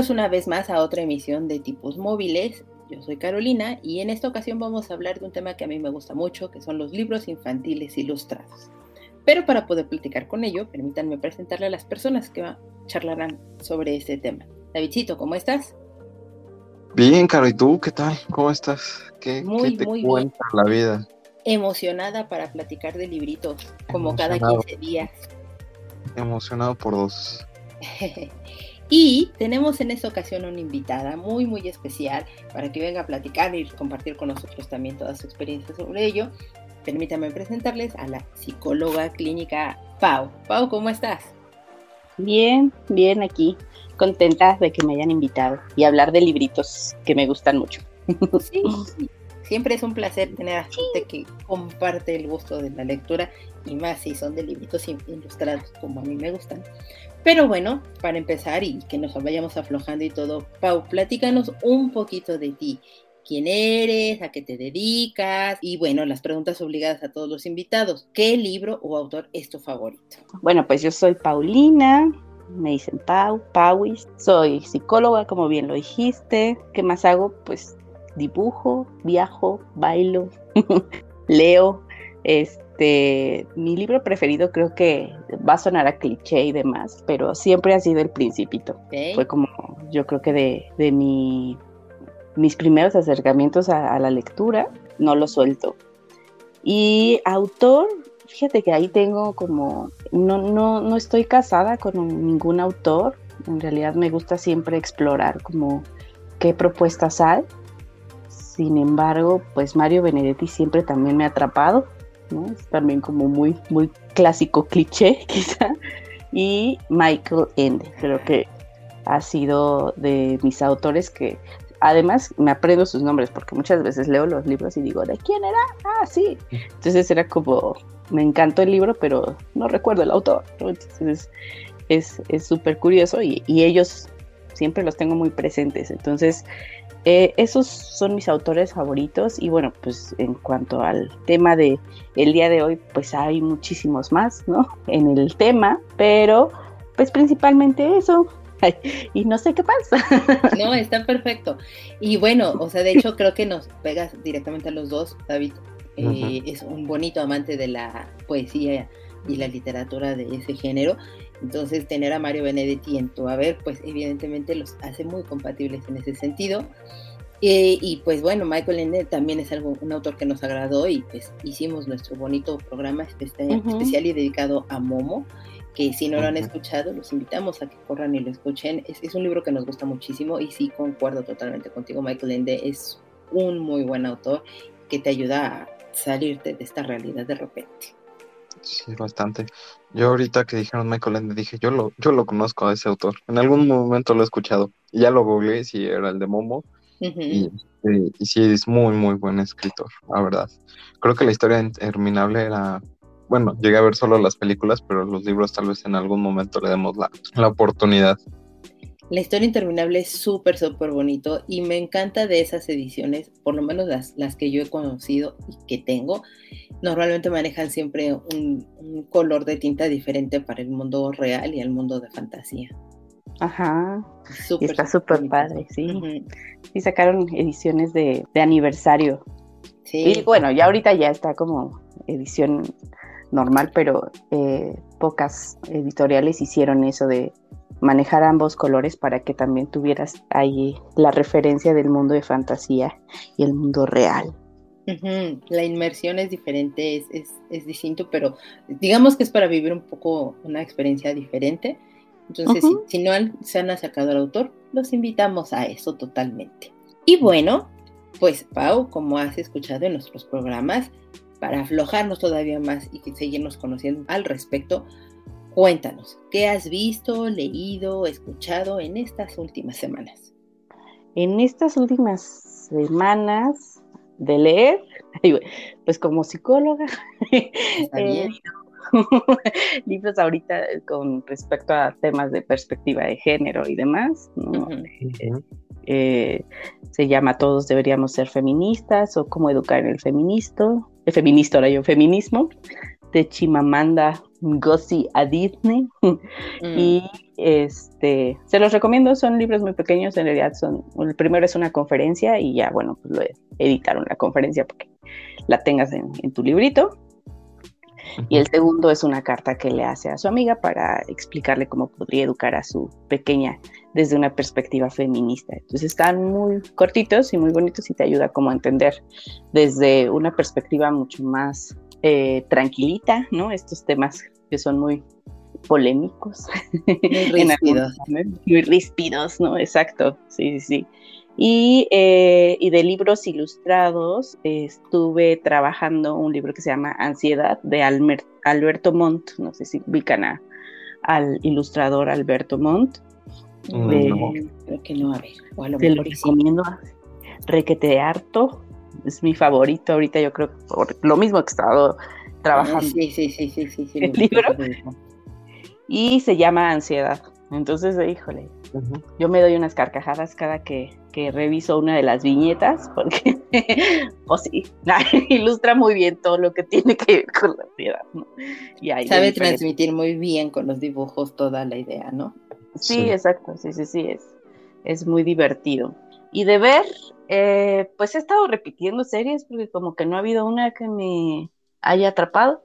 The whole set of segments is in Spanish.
Bienvenidos una vez más a otra emisión de Tipos Móviles. Yo soy Carolina y en esta ocasión vamos a hablar de un tema que a mí me gusta mucho, que son los libros infantiles ilustrados. Pero para poder platicar con ello, permítanme presentarle a las personas que charlarán sobre este tema. Davidcito, ¿cómo estás? Bien, Caro, ¿y tú qué tal? ¿Cómo estás? ¿Qué, muy, te muy cuenta la vida? Emocionada para platicar de libritos, como cada 15 días. Emocionado por dos. Y tenemos en esta ocasión una invitada muy, muy especial para que venga a platicar y compartir con nosotros también toda su experiencia sobre ello. Permítanme presentarles a la psicóloga clínica Pau. Pau, ¿cómo estás? Bien, bien aquí, contenta de que me hayan invitado y hablar de libritos que me gustan mucho. Sí, siempre es un placer tener a gente que comparte el gusto de la lectura y más si son de libritos ilustrados como a mí me gustan. Pero bueno, para empezar y que nos vayamos aflojando y todo, Pau, platícanos un poquito de ti. ¿Quién eres? ¿A qué te dedicas? Y bueno, las preguntas obligadas a todos los invitados. ¿Qué libro o autor es tu favorito? Bueno, pues yo soy Paulina, me dicen Pau, Pauis. Soy psicóloga, como bien lo dijiste. ¿Qué más hago? Pues dibujo, viajo, bailo, leo. Este este, mi libro preferido creo que va a sonar a cliché y demás, pero siempre ha sido El Principito. Fue como, yo creo que de, de mi, mis primeros acercamientos a, la lectura, no lo suelto. Y autor, fíjate que ahí tengo como, no, no, no estoy casada con ningún autor, en realidad me gusta siempre explorar como qué propuestas hay. Sin embargo, pues Mario Benedetti siempre también me ha atrapado es también como muy, muy clásico cliché, quizá. Y Michael Ende, creo que ha sido de mis autores que además me aprendo sus nombres porque muchas veces leo los libros y digo, ¿de quién era? Ah, sí. Entonces era como, me encantó el libro, pero no recuerdo el autor. Entonces es súper curioso y, y, ellos siempre los tengo muy presentes. Entonces eh, esos son mis autores favoritos y bueno, pues en cuanto al tema de el día de hoy, pues hay muchísimos más, ¿no? En el tema, pero pues principalmente eso. y no sé qué pasa. No, está perfecto. Y bueno, o sea, de hecho creo que nos pegas directamente a los dos. David eh, es un bonito amante de la poesía y la literatura de ese género. Entonces, tener a Mario Benedetti en tu haber, pues evidentemente los hace muy compatibles en ese sentido. Eh, y pues bueno, Michael Ende también es algo, un autor que nos agradó y pues hicimos nuestro bonito programa especial y dedicado a Momo, que si no lo han escuchado, los invitamos a que corran y lo escuchen. Es, es, un libro que nos gusta muchísimo y sí concuerdo totalmente contigo, Michael Ende es un muy buen autor que te ayuda a salirte de esta realidad de repente. Sí, bastante. Yo ahorita que dijeron Michael Ende dije, yo lo, yo lo conozco a ese autor. En algún momento lo he escuchado. Y ya lo googleé si era el de Momo. y, y, sí, es muy, muy buen escritor, la verdad. Creo que la historia interminable era... Bueno, llegué a ver solo las películas, pero los libros tal vez en algún momento le demos la, la oportunidad. La historia interminable es súper, súper bonito y me encanta de esas ediciones, por lo menos las, las que yo he conocido y que tengo, normalmente manejan siempre un, color de tinta diferente para el mundo real y el mundo de fantasía. Ajá, está súper padre, sí. Y sacaron ediciones de, aniversario. Sí. Y bueno, ya ahorita ya está como edición normal, pero eh, pocas editoriales hicieron eso de manejar ambos colores para que también tuvieras ahí la referencia del mundo de fantasía y el mundo real. La inmersión es diferente, es, es, distinto, pero digamos que es para vivir un poco una experiencia diferente. Entonces, si, no se han acercado al autor, los invitamos a eso totalmente. Y bueno, pues Pau, como has escuchado en nuestros programas, para aflojarnos todavía más y seguirnos conociendo al respecto, Cuéntanos, ¿qué has visto, leído, escuchado en estas últimas semanas? En estas últimas semanas de leer, pues como psicóloga, libros ahorita con respecto a temas de perspectiva de género y demás. Eh, eh, se llama Todos deberíamos ser feministas o Cómo educar en el feministo, el feminista ahora yo, feminismo, de Chimamanda Ngozi Adichie. Mm. Y este, se los recomiendo, son libros muy pequeños, en realidad son, el primero es una conferencia y ya, bueno, pues lo editaron la conferencia porque la tengas en tu librito. Y el segundo es una carta que le hace a su amiga para explicarle cómo podría educar a su pequeña desde una perspectiva feminista. Entonces están muy cortitos y muy bonitos y te ayuda como a entender desde una perspectiva mucho más eh, tranquilita, ¿no? Estos temas que son muy polémicos. Muy ríspidos. muy ríspidos, ¿no? Exacto, sí, sí, sí. Y, eh, y, de libros ilustrados, estuve trabajando un libro que se llama Ansiedad de Alberto Montt. No sé si ubican al ilustrador Alberto Montt. no, creo que no, a ver. O te lo recomiendo. Requete harto. Es mi favorito ahorita, yo creo, por lo mismo que he estado trabajando. sí, sí, sí, sí, sí, El libro. Y se llama Ansiedad. Entonces, híjole, yo me doy unas carcajadas cada que, reviso una de las viñetas, porque, pues sí, ilustra muy bien todo lo que tiene que ver con la ansiedad, ¿no? Sabe transmitir muy bien con los dibujos toda la idea, ¿no? Sí, exacto, sí, sí, sí, es, es muy divertido. Y de ver, eh, pues he estado repitiendo series, porque como que no ha habido una que me haya atrapado.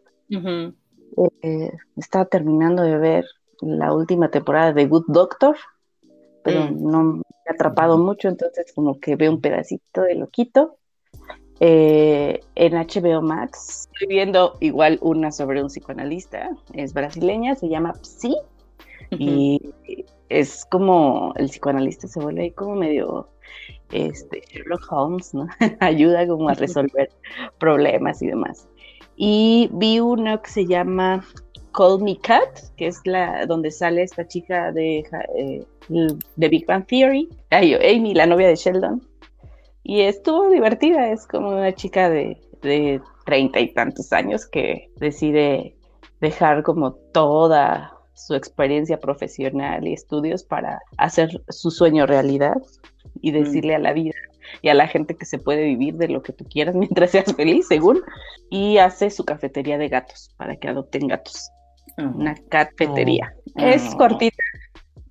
Eh, estaba terminando de ver la última temporada de Good Doctor, pero mm. no me ha atrapado mucho, entonces como que veo un pedacito de loquito. Eh, en HBO Max estoy viendo igual una sobre un psicoanalista, es brasileña, se llama Psi, y es como el psicoanalista se vuelve ahí como medio este, Sherlock Holmes, ¿no? Ayuda como a resolver problemas y demás. Y vi uno que se llama Call Me Cat, que es la donde sale esta chica de, eh, de Big Bang Theory, Amy, la novia de Sheldon. Y estuvo divertida, es como una chica de treinta y tantos años que decide dejar como toda su experiencia profesional y estudios para hacer su sueño realidad y mm. decirle a la vida y a la gente que se puede vivir de lo que tú quieras mientras seas feliz, según, y hace su cafetería de gatos para que adopten gatos una cafetería. Es cortita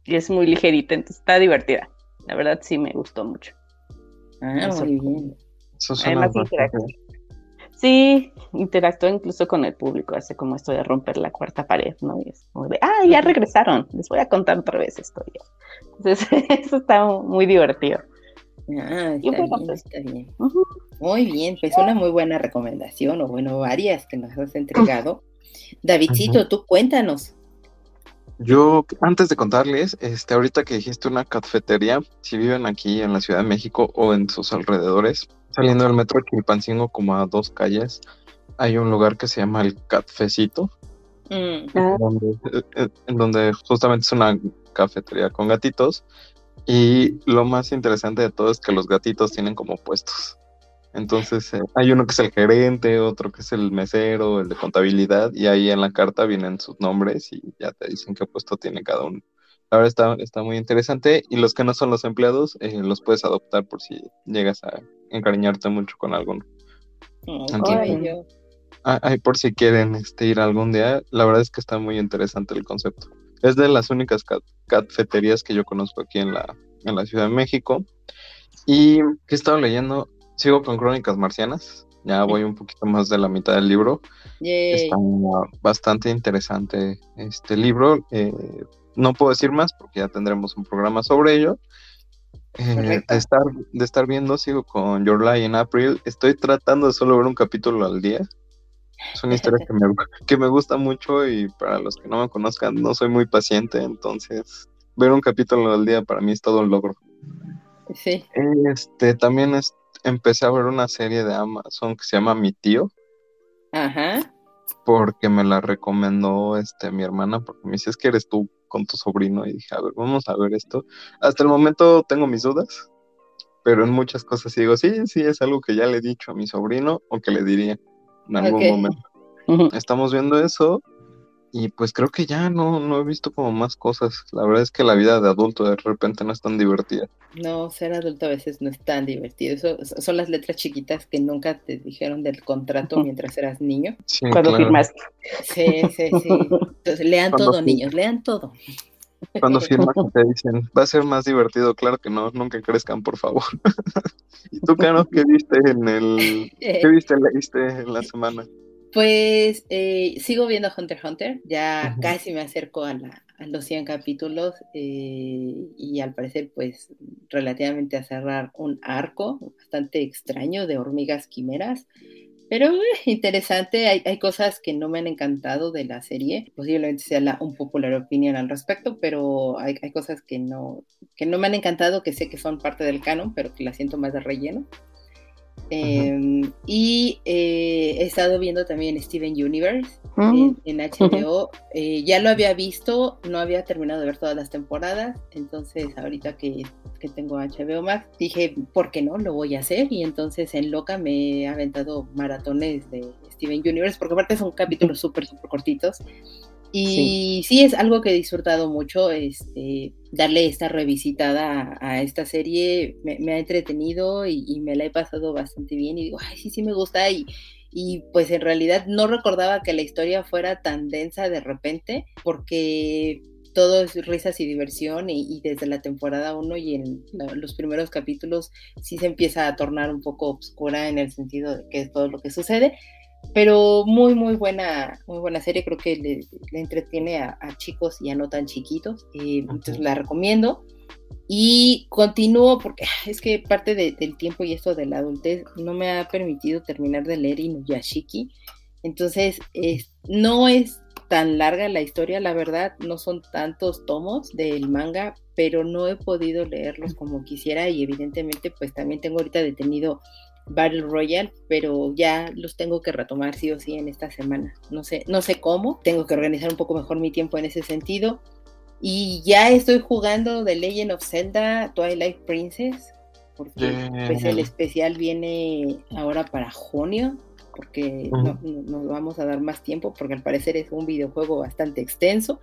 y es muy ligerita, entonces está divertida. La verdad sí me gustó mucho. Ah, muy bien. Además, Sí, interactúa incluso con el público, hace como esto de romper la cuarta pared, ¿no? Y es como de, ah, ya regresaron, les voy a contar otra vez esto. Entonces, eso está muy divertido. Ah, está, bien, está bien. Muy bien, pues una muy buena recomendación, o bueno, varias que nos has entregado. Davidcito, tú cuéntanos. Yo, antes de contarles, este, ahorita que dijiste una cafetería, si viven aquí en la Ciudad de México o en sus alrededores, saliendo del metro Chilpancingo como a dos calles, hay un lugar que se llama el Cafecito, mm. eh, eh, en donde justamente es una cafetería con gatitos, y lo más interesante de todo es que los gatitos tienen como puestos. Entonces eh, hay uno que es el gerente, otro que es el mesero, el de contabilidad, y ahí en la carta vienen sus nombres y ya te dicen qué puesto tiene cada uno. Ahora está, está muy interesante y los que no son los empleados eh, los puedes adoptar por si llegas a encariñarte mucho con alguno. ay, por si quieren este, ir algún día, la verdad es que está muy interesante el concepto. Es de las únicas cafeterías que yo conozco aquí en la, en la Ciudad de México. Y que he estado leyendo, sigo con Crónicas Marcianas, ya voy un poquito más de la mitad del libro. Está bastante interesante este libro. Eh, no puedo decir más porque ya tendremos un programa sobre ello. Eh, de, estar, de estar viendo, sigo con Your Lie en April. Estoy tratando de solo ver un capítulo al día. Es una historia que me, que me gusta mucho y para los que no me conozcan, no soy muy paciente, entonces ver un capítulo al día para mí es todo un logro. Sí. Este, también es, empecé a ver una serie de Amazon que se llama Mi Tío. Ajá. porque me la recomendó este mi hermana, porque me dice, es que eres tú con tu sobrino, y dije, a ver, vamos a ver esto. Hasta el momento tengo mis dudas, pero en muchas cosas digo, sí, sí, es algo que ya le he dicho a mi sobrino o que le diría en algún momento. Estamos viendo eso y pues creo que ya no, no he visto como más cosas. La verdad es que la vida de adulto de repente no es tan divertida. No, ser adulto a veces no es tan divertido. Eso, son las letras chiquitas que nunca te dijeron del contrato mientras eras niño. Sí, Cuando firmaste. Sí, sí, sí. Entonces, lean todo, niños, lean todo. Cuando firmas te dicen, va a ser más divertido, claro que no, nunca crezcan, por favor. ¿Y tú, Cano, qué viste en el... ¿Qué viste, leíste en la semana? Pues eh, sigo viendo Hunter x Hunter, ya casi me acerco a, los 100 capítulos eh, y al parecer pues relativamente a cerrar un arco bastante extraño de hormigas quimeras, pero eh, interesante, hay, cosas que no me han encantado de la serie, posiblemente sea la, un popular opinión al respecto, pero hay, hay, cosas que no, que no me han encantado, que sé que son parte del canon, pero que la siento más de relleno. Em, y eh, he estado viendo también Steven Universe en, HBO. Eh, ya lo había visto, no había terminado de ver todas las temporadas. Entonces, ahorita que, que, tengo HBO Max, dije, ¿por qué no? Lo voy a hacer. Y entonces en Loca me he aventado maratones de Steven Universe, porque aparte son capítulos súper, súper cortitos. Y sí. es algo que he disfrutado mucho, este, darle esta revisitada a, esta serie, me, ha entretenido y, me la he pasado bastante bien y digo, ay, sí, sí me gusta y, y pues en realidad no recordaba que la historia fuera tan densa de repente, porque todo es risas y diversión y, desde la temporada 1 y en los primeros capítulos sí se empieza a tornar un poco oscura en el sentido de que es todo lo que sucede, pero muy muy buena muy buena serie creo que le, entretiene a, chicos ya no tan chiquitos eh, entonces la recomiendo. Y continúo porque es que parte del tiempo y esto de la adultez no me ha permitido terminar de leer Inuyashiki entonces no es tan larga la historia la verdad no son tantos tomos del manga pero no he podido leerlos como quisiera y evidentemente pues también tengo ahorita detenido Battle Royale, pero ya los tengo que retomar sí o sí en esta semana. No sé, no sé cómo, tengo que organizar un poco mejor mi tiempo en ese sentido. Y ya estoy jugando The Legend of Zelda Twilight Princess, porque pues, el especial viene ahora para junio, porque no, nos vamos a dar más tiempo, porque al parecer es un videojuego bastante extenso.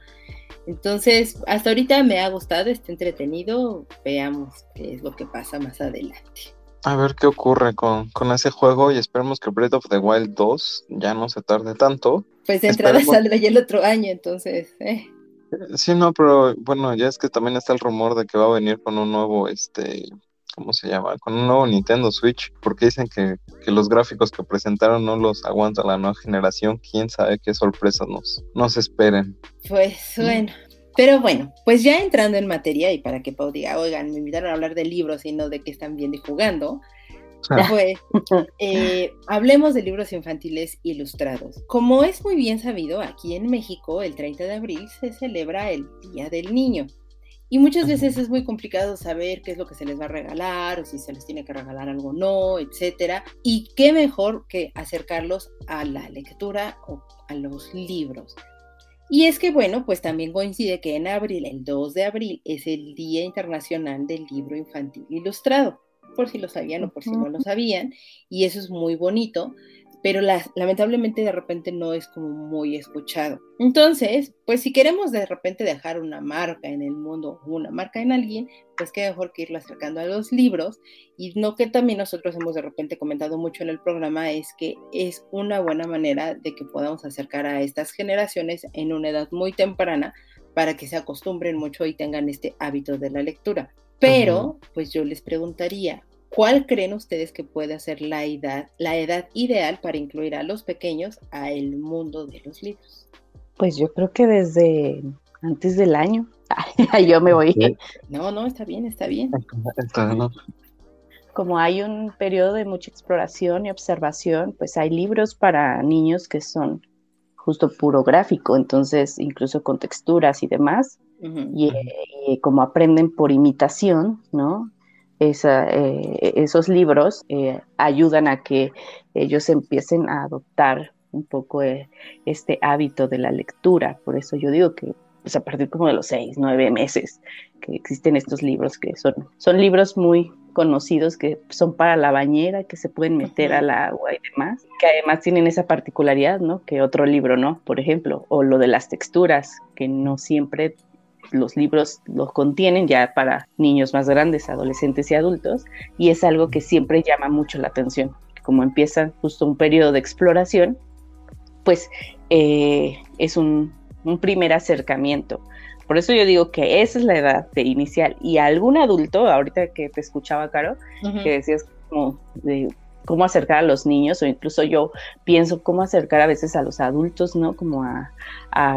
Entonces, hasta ahorita me ha gustado, está entretenido, veamos qué es lo que pasa más adelante. A ver qué ocurre con, ese juego y esperemos que Breath of the Wild 2 ya no se tarde tanto. Pues de entrada saldrá ya el otro año, entonces. Eh. Sí, no, pero bueno, ya es que también está el rumor de que va a venir con un nuevo, este, ¿cómo se llama? Con un nuevo Nintendo Switch, porque dicen que, que los gráficos que presentaron no los aguanta la nueva generación. Quién sabe qué sorpresas nos, nos esperen. Pues bueno, pero bueno, pues ya entrando en materia y para que diga, oigan, me invitaron a hablar de libros y no de que están viendo y jugando, pues eh, hablemos de libros infantiles ilustrados. Como es muy bien sabido, aquí en México el 30 de abril se celebra el Día del Niño. Y muchas veces es muy complicado saber qué es lo que se les va a regalar o si se les tiene que regalar algo o no, etcétera. Y qué mejor que acercarlos a la lectura o a los libros. Y es que, bueno, pues también coincide que en abril, el 2 de abril, es el Día Internacional del Libro Infantil Ilustrado, por si lo sabían o por si no lo sabían, y eso es muy bonito pero lamentablemente de repente no es como muy escuchado. Entonces, pues si queremos de repente dejar una marca en el mundo, una marca en alguien, pues qué mejor que irlo acercando a los libros. Y lo que también nosotros hemos de repente comentado mucho en el programa es que es una buena manera de que podamos acercar a estas generaciones en una edad muy temprana para que se acostumbren mucho y tengan este hábito de la lectura. Pero, pues yo les preguntaría, ¿Cuál creen ustedes que puede ser la edad, la edad ideal para incluir a los pequeños a el mundo de los libros? Pues yo creo que desde antes del año. yo me voy. No, no, está bien, está bien. Como hay un periodo de mucha exploración y observación, pues hay libros para niños que son justo puro gráfico, entonces incluso con texturas y demás. y, y, como aprenden por imitación, ¿no? Eh, esos libros eh, ayudan a que ellos empiecen a adoptar un poco eh, este hábito de la lectura. Por eso yo digo que pues, a partir como de los seis, nueve meses que existen estos libros, que son, son libros muy conocidos que son para la bañera, que se pueden meter al agua y demás, que además tienen esa particularidad, ¿no? Que otro libro no, por ejemplo, o lo de las texturas, que no siempre los libros los contienen ya para niños más grandes, adolescentes y adultos, y es algo que siempre llama mucho la atención. Como empieza justo un periodo de exploración, pues eh, es un, un primer acercamiento por eso yo digo que esa es la edad de inicial. Y algún adulto, ahorita que te escuchaba, Caro, que decías como de cómo acercar a los niños, o incluso yo pienso cómo acercar a veces a los adultos, ¿no? Como a,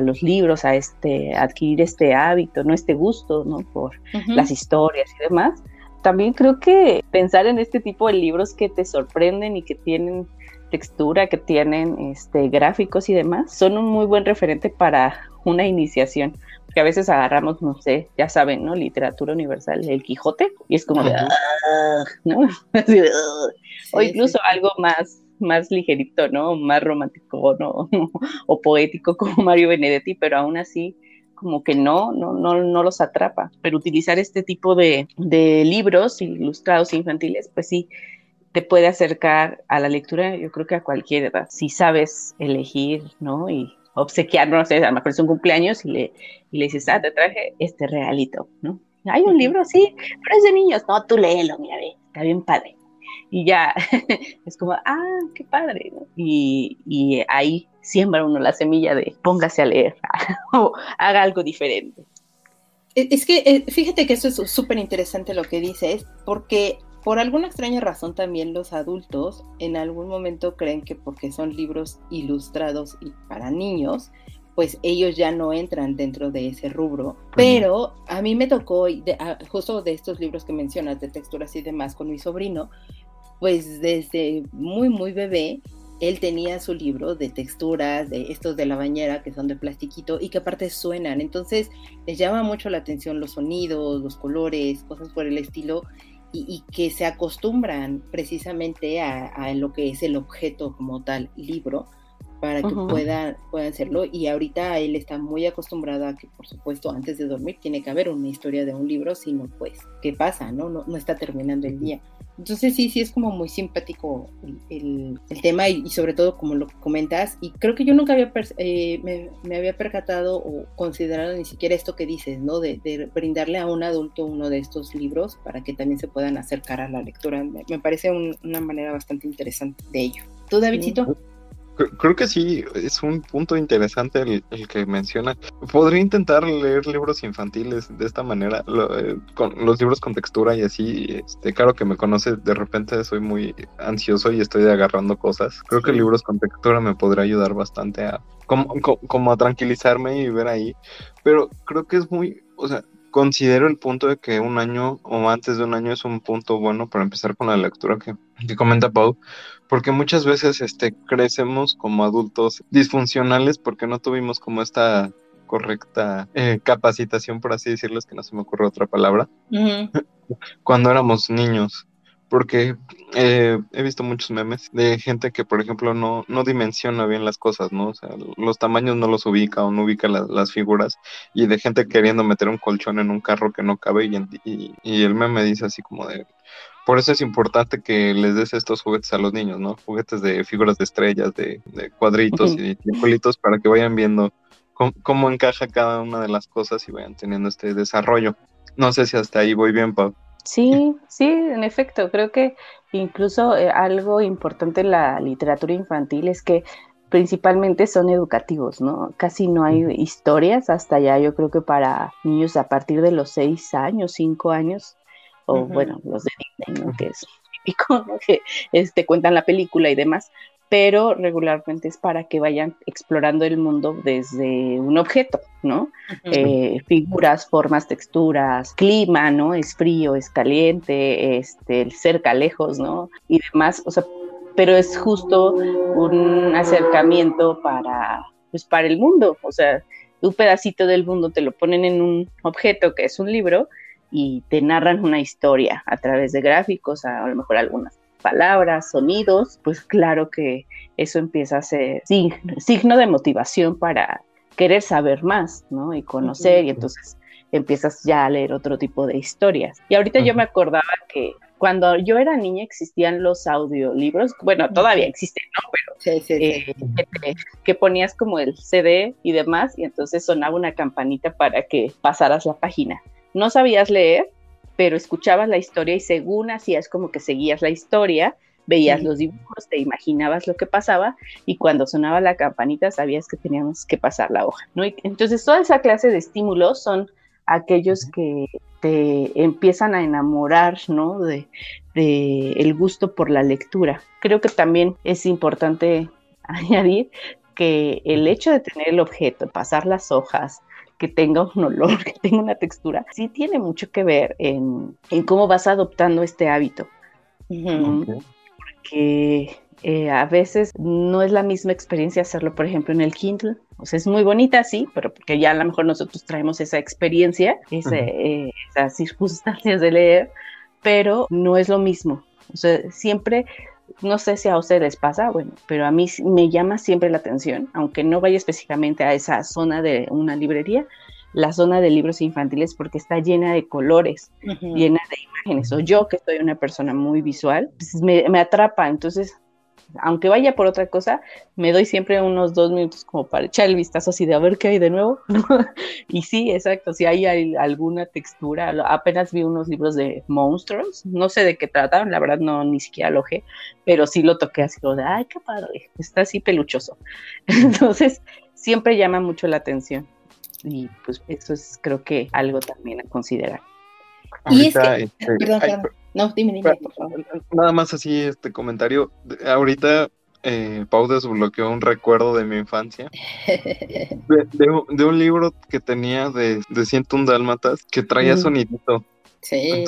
los libros, a este, adquirir este hábito, ¿no? Este gusto, ¿no? Por las historias y demás. También creo que pensar en este tipo de libros que te sorprenden y que tienen textura, que tienen este, gráficos y demás, son un muy buen referente para una iniciación que a veces agarramos, no sé, ya saben, ¿no? Literatura universal, el Quijote, y es como de, ah", ¿no? o incluso algo más más ligerito, ¿no? Más romántico, ¿no? o poético como Mario Benedetti, pero aún así como que no, no, no, no los atrapa. Pero utilizar este tipo de, de libros ilustrados infantiles, pues sí, te puede acercar a la lectura, yo creo que a cualquier edad, si sabes elegir, ¿no? Y obsequiar, no sé, a lo mejor es un cumpleaños y le, y le dices, ah, te traje este realito, ¿no? Hay un libro, sí, pero es de niños. No, tú léelo, mira, ve, está bien padre. Y ya, es como, ah, qué padre, ¿no? Y, y ahí siembra uno la semilla de póngase a leer o haga algo diferente. E, es que eh, fíjate que eso es súper interesante lo que dices, porque por alguna extraña razón también los adultos en algún momento creen que porque son libros ilustrados y para niños, pues ellos ya no entran dentro de ese rubro. Pero a mí me tocó, justo de estos libros que mencionas, de texturas y demás, con mi sobrino, pues desde muy, muy bebé, él tenía su libro de texturas, de estos de la bañera que son de plastiquito y que aparte suenan. Entonces les llama mucho la atención los sonidos, los colores, cosas por el estilo y, que se acostumbran precisamente a, lo que es el objeto como tal, libro, para que puedan, puedan hacerlo. Y ahorita él está muy acostumbrado a que, por supuesto, antes de dormir tiene que haber una historia de un libro, sino pues, ¿qué pasa? No, no, no está terminando el día. Entonces sí, sí es como muy simpático el, tema y, sobre todo como lo comentas y creo que yo nunca había eh, me, había percatado o considerado ni siquiera esto que dices, ¿no? De, brindarle a un adulto uno de estos libros para que también se puedan acercar a la lectura. Me, parece una manera bastante interesante de ello. ¿Tú, Davidcito? Creo que sí, es un punto interesante el, que menciona. Podría intentar leer libros infantiles de esta manera, eh, con los libros con textura y así. Este, claro que me conoce, de repente soy muy ansioso y estoy agarrando cosas. Creo que libros con textura me podría ayudar bastante a como, como a tranquilizarme y ver ahí. Pero creo que es muy, o sea, considero el punto de que un año o antes de un año es un punto bueno para empezar con la lectura que, que comenta Pau, porque muchas veces este, crecemos como adultos disfuncionales porque no tuvimos como esta correcta eh, capacitación, por así decirlo, es que no se me ocurre otra palabra, cuando éramos niños porque eh, he visto muchos memes de gente que, por ejemplo, no, no dimensiona bien las cosas, ¿no? O sea, los tamaños no los ubica o no ubica las figuras, y de gente queriendo meter un colchón en un carro que no cabe, y, y, el meme dice así como de, por eso es importante que les des estos juguetes a los niños, ¿no? Juguetes de figuras de estrellas, de, cuadritos y de triangulitos para que vayan viendo cómo, cómo, encaja cada una de las cosas y vayan teniendo este desarrollo. No sé si hasta ahí voy bien, Pau. Sí, sí, en efecto, creo que incluso eh, algo importante en la literatura infantil es que principalmente son educativos, ¿no? Casi no hay historias hasta ya, yo creo que para niños a partir de los seis años, cinco años, o bueno, los de Disney, ¿no? Que es típico, ¿no? Que este, cuentan la película y demás, pero regularmente es para que vayan explorando el mundo desde un objeto, ¿no? Eh, figuras, formas, texturas, clima, ¿no? Es frío, es caliente, este, cerca, lejos, ¿no? Y demás, o sea, pero es justo un acercamiento para, pues, para el mundo, o sea, un pedacito del mundo te lo ponen en un objeto que es un libro y te narran una historia a través de gráficos, a, lo mejor algunas palabras, sonidos, pues claro que eso empieza a ser signo, de motivación para querer saber más, ¿no? Y conocer, y entonces empiezas ya a leer otro tipo de historias. Y ahorita yo me acordaba que cuando yo era niña existían los audiolibros, bueno, todavía existen, ¿no? Pero eh, que, ponías como el CD y demás, y entonces sonaba una campanita para que pasaras la página. No sabías leer, pero escuchabas la historia y según hacías como que seguías la historia, veías los dibujos, te imaginabas lo que pasaba y cuando sonaba la campanita sabías que teníamos que pasar la hoja, ¿no? entonces toda esa clase de estímulos son aquellos que te empiezan a enamorar, ¿no? De, de el gusto por la lectura. Creo que también es importante añadir que el hecho de tener el objeto, pasar las hojas, que tenga un olor, que tenga una textura, sí tiene mucho que ver en, cómo vas adoptando este hábito. Porque eh, a veces no es la misma experiencia hacerlo, por ejemplo, en el Kindle. O sea, es muy bonita, sí, pero porque ya a lo mejor nosotros traemos esa experiencia, eh, esas circunstancias de leer, pero no es lo mismo. O sea, siempre no sé si a ustedes les pasa, bueno, pero a mí me llama siempre la atención, aunque no vaya específicamente a esa zona de una librería, la zona de libros infantiles porque está llena de colores, llena de imágenes. O yo que soy una persona muy visual, pues me, me atrapa. Entonces, aunque vaya por otra cosa, me doy siempre unos dos minutos como para echar el vistazo así de a ver qué hay de nuevo. y sí, exacto, si hay, alguna textura, apenas vi unos libros de monstruos, no sé de qué tratan, la verdad no ni siquiera lo pero sí lo toqué así como de, ay, qué padre, está así peluchoso. Entonces, siempre llama mucho la atención. Y pues eso es creo que algo también a considerar. y es que, este, perdón, no, dime, dime, por favor. Nada más así este comentario. Ahorita eh, Pau desbloqueó un recuerdo de mi infancia. De, un libro que tenía de, de 101 dálmatas que traía sonidito. Sí,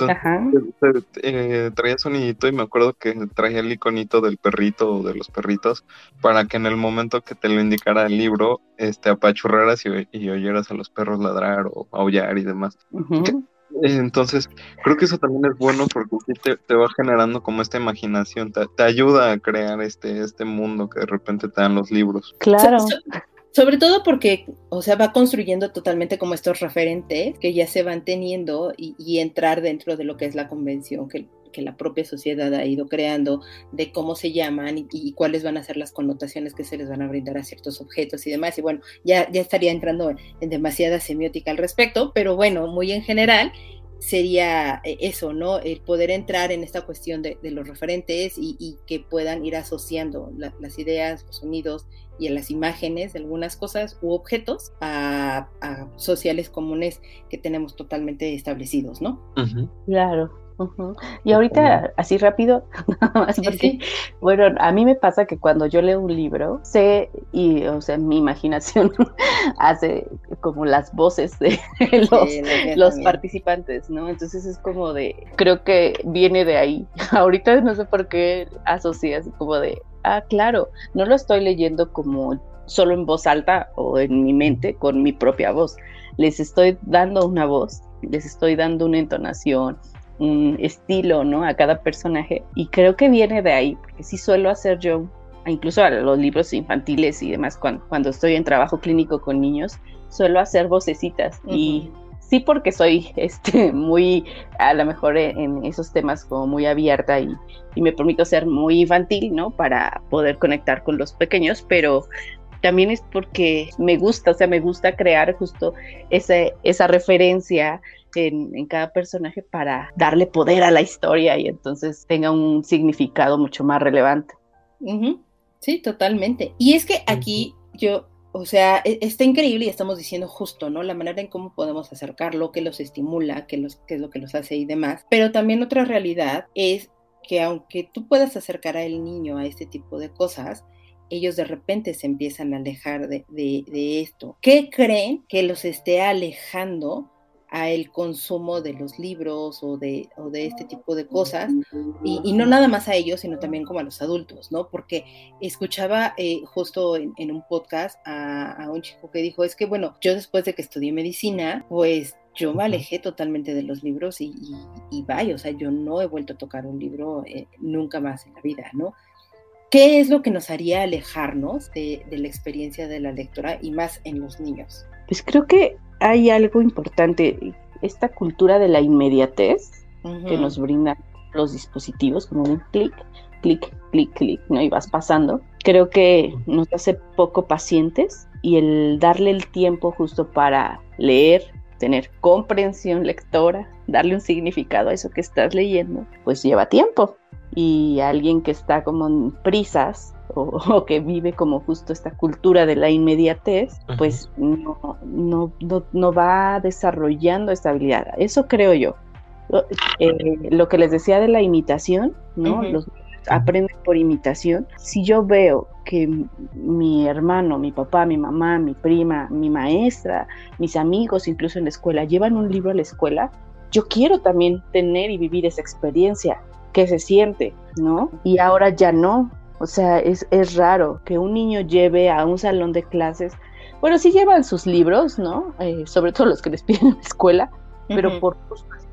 eh, traía sonidito y me acuerdo que traía el iconito del perrito o de los perritos para que en el momento que te lo indicara el libro, este, apachurraras y, oyeras a los perros ladrar o aullar y demás. Entonces, creo que eso también es bueno porque te, te va generando como esta imaginación, te, ayuda a crear este, este mundo que de repente te dan los libros. Claro. sobre todo porque, o sea, va construyendo totalmente como estos referentes que ya se van teniendo y, entrar dentro de lo que es la convención que, que, la propia sociedad ha ido creando de cómo se llaman y, y, cuáles van a ser las connotaciones que se les van a brindar a ciertos objetos y demás. Y bueno, ya, ya estaría entrando en demasiada semiótica al respecto, pero bueno, muy en general sería eh, eso, ¿no? El poder entrar en esta cuestión de, los referentes y, que puedan ir asociando las ideas, los sonidos y las imágenes de algunas cosas u objetos a, sociales comunes que tenemos totalmente establecidos, ¿no? Claro. Y ahorita, así rápido, porque, bueno, a mí me pasa que cuando yo leo un libro, sé, y, o sea, mi imaginación hace como las voces de los, los participantes, ¿no? Entonces es como de, creo que viene de ahí. Ahorita no sé por qué asocias como de, ah, claro, no lo estoy leyendo como solo en voz alta o en mi mente con mi propia voz. Les estoy dando una voz, les estoy dando una entonación, un estilo, ¿no? A cada personaje. Y creo que viene de ahí, porque sí suelo hacer yo, incluso a los libros infantiles y demás, cuando, estoy en trabajo clínico con niños, suelo hacer vocecitas y sí porque soy este muy a lo mejor en esos temas como muy abierta y, y, me permito ser muy infantil no para poder conectar con los pequeños pero también es porque me gusta o sea me gusta crear justo ese, esa referencia en, cada personaje para darle poder a la historia y entonces tenga un significado mucho más relevante. Sí, totalmente. Y es que aquí yo, o sea, e, está increíble y estamos diciendo justo, ¿no? La manera en cómo podemos acercarlo, que los estimula, que, los, es lo que los hace y demás. Pero también otra realidad es que aunque tú puedas acercar al niño a este tipo de cosas, ellos de repente se empiezan a alejar de, de, esto. ¿Qué creen que los esté alejando a el consumo de los libros o de, o de este tipo de cosas, y, no nada más a ellos, sino también como a los adultos, ¿no? Porque escuchaba eh, justo en, un podcast a, un chico que dijo, es que bueno, yo después de que estudié medicina, pues yo me alejé totalmente de los libros y, y, vaya, o sea, yo no he vuelto a tocar un libro eh, nunca más en la vida, ¿no? ¿Qué es lo que nos haría alejarnos de, la experiencia de la lectura y más en los niños? Pues creo que hay algo importante, esta cultura de la inmediatez que nos brindan los dispositivos, como un clic, clic, clic, clic, ¿no? Y vas pasando. Creo que nos hace poco pacientes y el darle el tiempo justo para leer, tener comprensión lectora, darle un significado a eso que estás leyendo, pues lleva tiempo. Y alguien que está como en prisas o, que vive como justo esta cultura de la inmediatez, pues no, no, no, va desarrollando esta habilidad. Eso creo yo. Lo, eh, que les decía de la imitación, ¿no? Los aprenden por imitación. Si yo veo que mi hermano, mi papá, mi mamá, mi prima, mi maestra, mis amigos, incluso en la escuela, llevan un libro a la escuela, yo quiero también tener y vivir esa experiencia que se siente, ¿no? Y ahora ya no. O sea, es, es raro que un niño lleve a un salón de clases, bueno, sí llevan sus libros, ¿no? Eh, sobre todo los que les piden en la escuela, pero por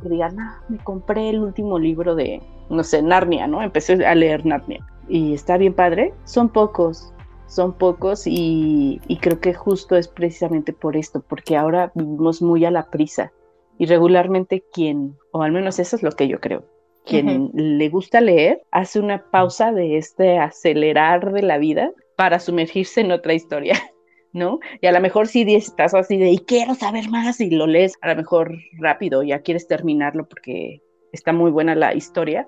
que digan, ah, me compré el último libro de, no sé, Narnia, ¿no? Empecé a leer Narnia y está bien padre. Son pocos, son pocos y, creo que justo es precisamente por esto, porque ahora vivimos muy a la prisa y regularmente quien, o al menos eso es lo que yo creo, quien le gusta leer hace una pausa de este acelerar de la vida para sumergirse en otra historia. ¿no? Y a lo mejor si estás así de, y quiero saber más, y lo lees a lo mejor rápido, ya quieres terminarlo porque está muy buena la historia,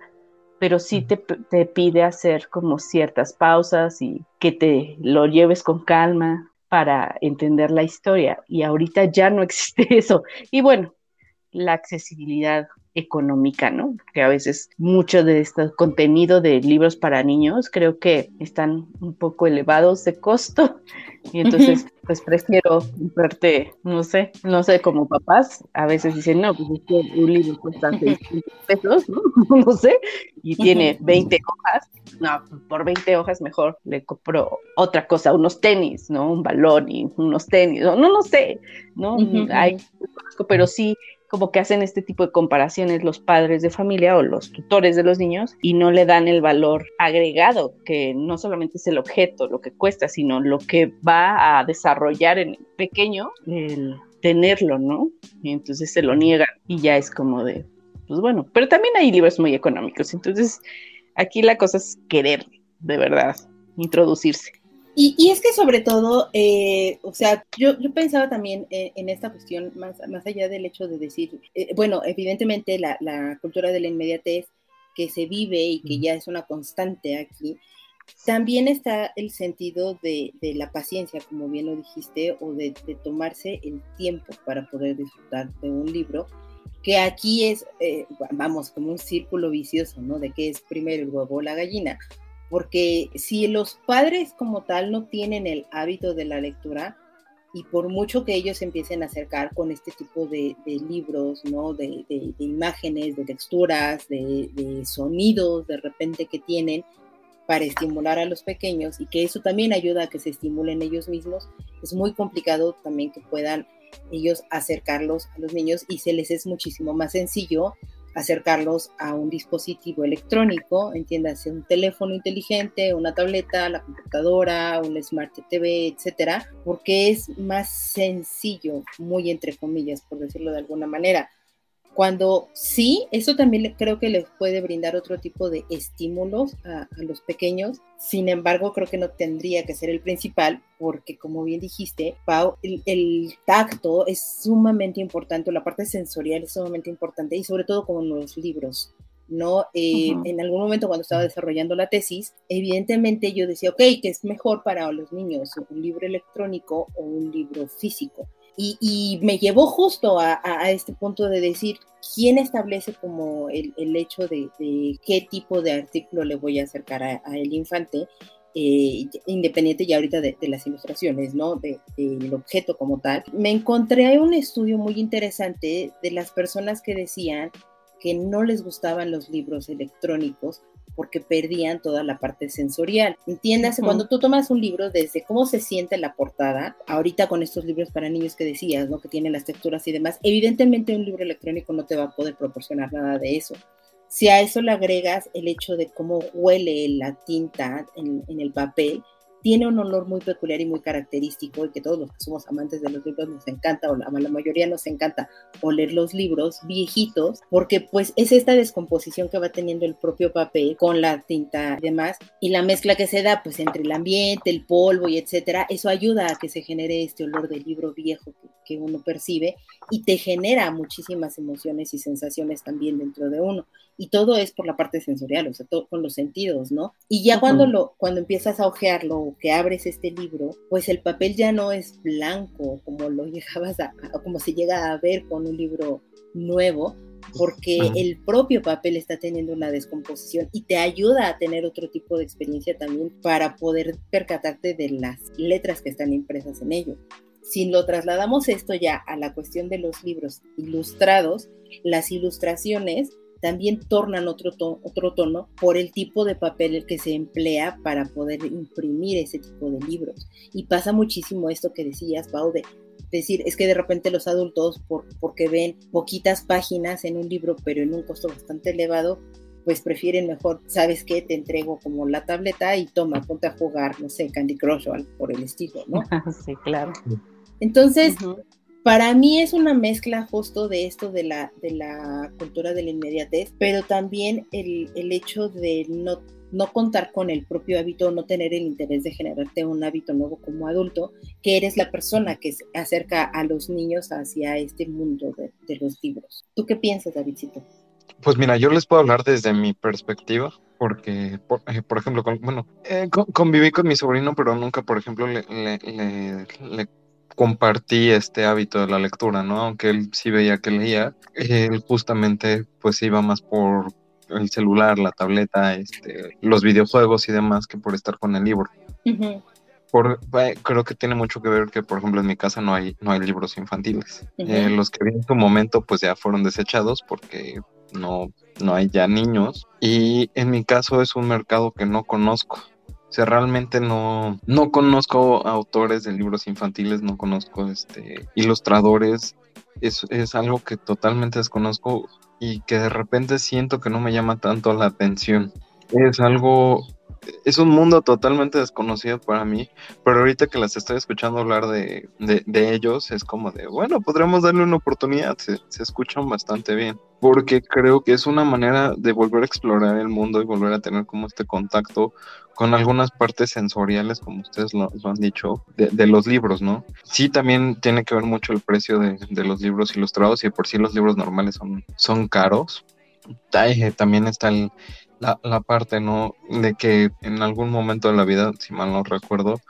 pero sí te, te pide hacer como ciertas pausas y que te lo lleves con calma para entender la historia. Y ahorita ya no existe eso. Y bueno, la accesibilidad económica, ¿no? Que a veces mucho de este contenido de libros para niños creo que están un poco elevados de costo y entonces pues prefiero verte, no sé, no sé, como papás, a veces dicen, no, pues un libro cuesta 600 pesos, ¿no? no sé, y tiene 20 hojas, no, por 20 hojas mejor le compro otra cosa, unos tenis, ¿no? Un balón y unos tenis, no, no, no sé, ¿no? Hay, pero sí como que hacen este tipo de comparaciones los padres de familia o los tutores de los niños y no le dan el valor agregado, que no solamente es el objeto, lo que cuesta, sino lo que va a desarrollar en el pequeño el tenerlo, ¿no? Y entonces se lo niegan y ya es como de, pues bueno, pero también hay libros muy económicos, entonces aquí la cosa es querer, de verdad, introducirse. Y, es que sobre todo, eh, o sea, yo, yo pensaba también eh, en esta cuestión, más, más allá del hecho de decir, eh, bueno, evidentemente la, la, cultura de la inmediatez que se vive y que ya es una constante aquí, también está el sentido de, de la paciencia, como bien lo dijiste, o de, de, tomarse el tiempo para poder disfrutar de un libro, que aquí es, vamos, como un círculo vicioso, ¿no? De que es primero el huevo o la gallina porque si los padres como tal no tienen el hábito de la lectura, y por mucho que ellos empiecen a acercar con este tipo de, libros, ¿no? De, imágenes, de texturas, de, sonidos de repente que tienen para estimular a los pequeños y que eso también ayuda a que se estimulen ellos mismos, es muy complicado también que puedan ellos acercarlos a los niños y se les es muchísimo más sencillo acercarlos a un dispositivo electrónico, entiéndase un teléfono inteligente, una tableta, la computadora, un Smart TV, etcétera, porque es más sencillo, muy entre comillas, por decirlo de alguna manera. Cuando sí, eso también creo que les puede brindar otro tipo de estímulos a, los pequeños. Sin embargo, creo que no tendría que ser el principal, porque como bien dijiste, Pau, el, tacto es sumamente importante, la parte sensorial es sumamente importante y sobre todo con los libros. ¿no? Eh, en algún momento cuando estaba desarrollando la tesis, evidentemente yo decía, ok, ¿qué es mejor para los niños? ¿Un libro electrónico o un libro físico? Y, me llevó justo a, este punto de decir quién establece como el, hecho de, qué tipo de artículo le voy a acercar a, el infante, eh, independiente ya ahorita de, las ilustraciones, ¿no? del objeto como tal. Me encontré un estudio muy interesante de las personas que decían que no les gustaban los libros electrónicos porque perdían toda la parte sensorial. Entiéndase, cuando tú tomas un libro desde cómo se siente la portada, ahorita con estos libros para niños que decías, ¿no? Que tienen las texturas y demás, evidentemente un libro electrónico no te va a poder proporcionar nada de eso. Si a eso le agregas el hecho de cómo huele la tinta en, en el papel, tiene un olor muy peculiar y muy característico y que todos los que somos amantes de los libros nos encanta, o la, la, mayoría nos encanta oler los libros viejitos, porque pues es esta descomposición que va teniendo el propio papel con la tinta y demás, y la mezcla que se da pues entre el ambiente, el polvo y etcétera, eso ayuda a que se genere este olor del libro viejo que, que uno percibe y te genera muchísimas emociones y sensaciones también dentro de uno. Y todo es por la parte sensorial, o sea, todo con los sentidos, ¿no? Y ya cuando, lo, cuando empiezas a ojearlo que abres este libro, pues el papel ya no es blanco como lo llegabas a, como se llega a ver con un libro nuevo, porque el propio papel está teniendo una descomposición y te ayuda a tener otro tipo de experiencia también para poder percatarte de las letras que están impresas en ello. Si lo trasladamos esto ya a la cuestión de los libros ilustrados, las ilustraciones también tornan otro, otro tono por el tipo de papel que se emplea para poder imprimir ese tipo de libros. Y pasa muchísimo esto que decías, Pau, de decir, es que de repente los adultos, por, porque ven poquitas páginas en un libro, pero en un costo bastante elevado, pues prefieren mejor, ¿sabes qué? Te entrego como la tableta y toma, ponte a jugar, no sé, Candy Crush o algo por el estilo, ¿no? sí, claro. Entonces, para mí es una mezcla justo de esto de la, de la cultura de la inmediatez, pero también el, el hecho de no, no contar con el propio hábito, no tener el interés de generarte un hábito nuevo como adulto, que eres la persona que acerca a los niños hacia este mundo de, los libros. ¿Tú qué piensas, Davidcito? Pues mira, yo les puedo hablar desde mi perspectiva, porque, por, eh, ejemplo, con, bueno, eh, con, conviví con mi sobrino, pero nunca, por ejemplo, le, le, le, le compartí este hábito de la lectura, ¿no? Aunque él sí veía que leía, él justamente pues iba más por el celular, la tableta, este, los videojuegos y demás que por estar con el libro. Por, creo que tiene mucho que ver que, por ejemplo, en mi casa no hay, no hay libros infantiles. Eh, los que vi en su momento, pues ya fueron desechados porque no, no hay ya niños. Y en mi caso es un mercado que no conozco. Realmente no, no conozco autores de libros infantiles, no conozco este, ilustradores. Es, es algo que totalmente desconozco y que de repente siento que no me llama tanto la atención. Es algo es un mundo totalmente desconocido para mí, pero ahorita que las estoy escuchando hablar de, de, de ellos, es como de, bueno, podremos darle una oportunidad, se, se, escuchan bastante bien, porque creo que es una manera de volver a explorar el mundo y volver a tener como este contacto con algunas partes sensoriales, como ustedes lo, han dicho, de, de, los libros, ¿no? Sí, también tiene que ver mucho el precio de, de los libros ilustrados y por sí los libros normales son, son caros. También está el, la, la, parte, ¿no? De que en algún momento de la vida, si mal no recuerdo,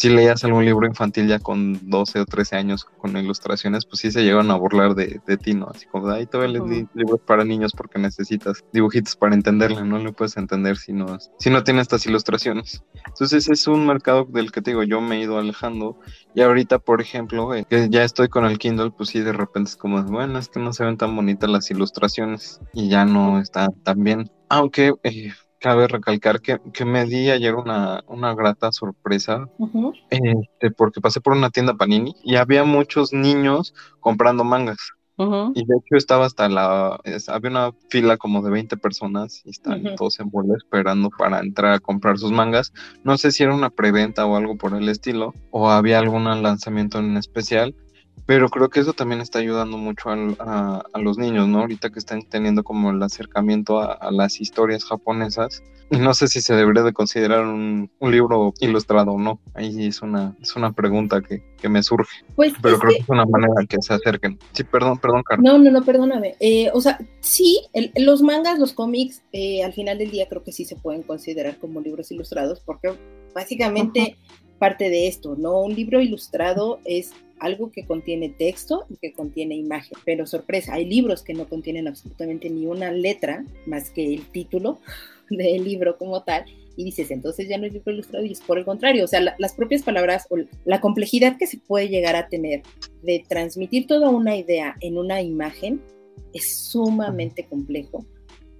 si leías algún libro infantil ya con 12 o 13 años con ilustraciones, pues sí se llegan a burlar de, de ti, ¿no? Así como, ahí todavía uh -huh. libros para niños porque necesitas dibujitos para entenderle, no le puedes entender si no, si no tiene estas ilustraciones. Entonces es un mercado del que te digo, yo me he ido alejando y ahorita, por ejemplo, eh, que ya estoy con el Kindle, pues sí, de repente es como, bueno, es que no se ven tan bonitas las ilustraciones y ya no está tan bien. Aunque eh, cabe recalcar que, que, me di ayer una, una grata sorpresa, uh -huh. este, porque pasé por una tienda Panini y había muchos niños comprando mangas. Uh -huh. Y de hecho estaba hasta la, es, había una fila como de 20 personas y están uh -huh. todos en bola esperando para entrar a comprar sus mangas. No sé si era una preventa o algo por el estilo, o había algún lanzamiento en especial, pero creo que eso también está ayudando mucho al, a, a, los niños, ¿no? Ahorita que están teniendo como el acercamiento a, a, las historias japonesas. Y no sé si se debería de considerar un, un libro ilustrado o no. Ahí es una, es una pregunta que, que me surge. Pues Pero creo que... que es una manera que se acerquen. Sí, perdón, perdón, Carlos. No, no, no, perdóname. Eh, o sea, sí, el, los mangas, los cómics, eh, al final del día creo que sí se pueden considerar como libros ilustrados porque básicamente... parte de esto, ¿no? Un libro ilustrado es algo que contiene texto y que contiene imagen, pero sorpresa, hay libros que no contienen absolutamente ni una letra más que el título del libro como tal, y dices, entonces ya no es libro ilustrado, y es por el contrario, o sea, la, las propias palabras o la complejidad que se puede llegar a tener de transmitir toda una idea en una imagen es sumamente complejo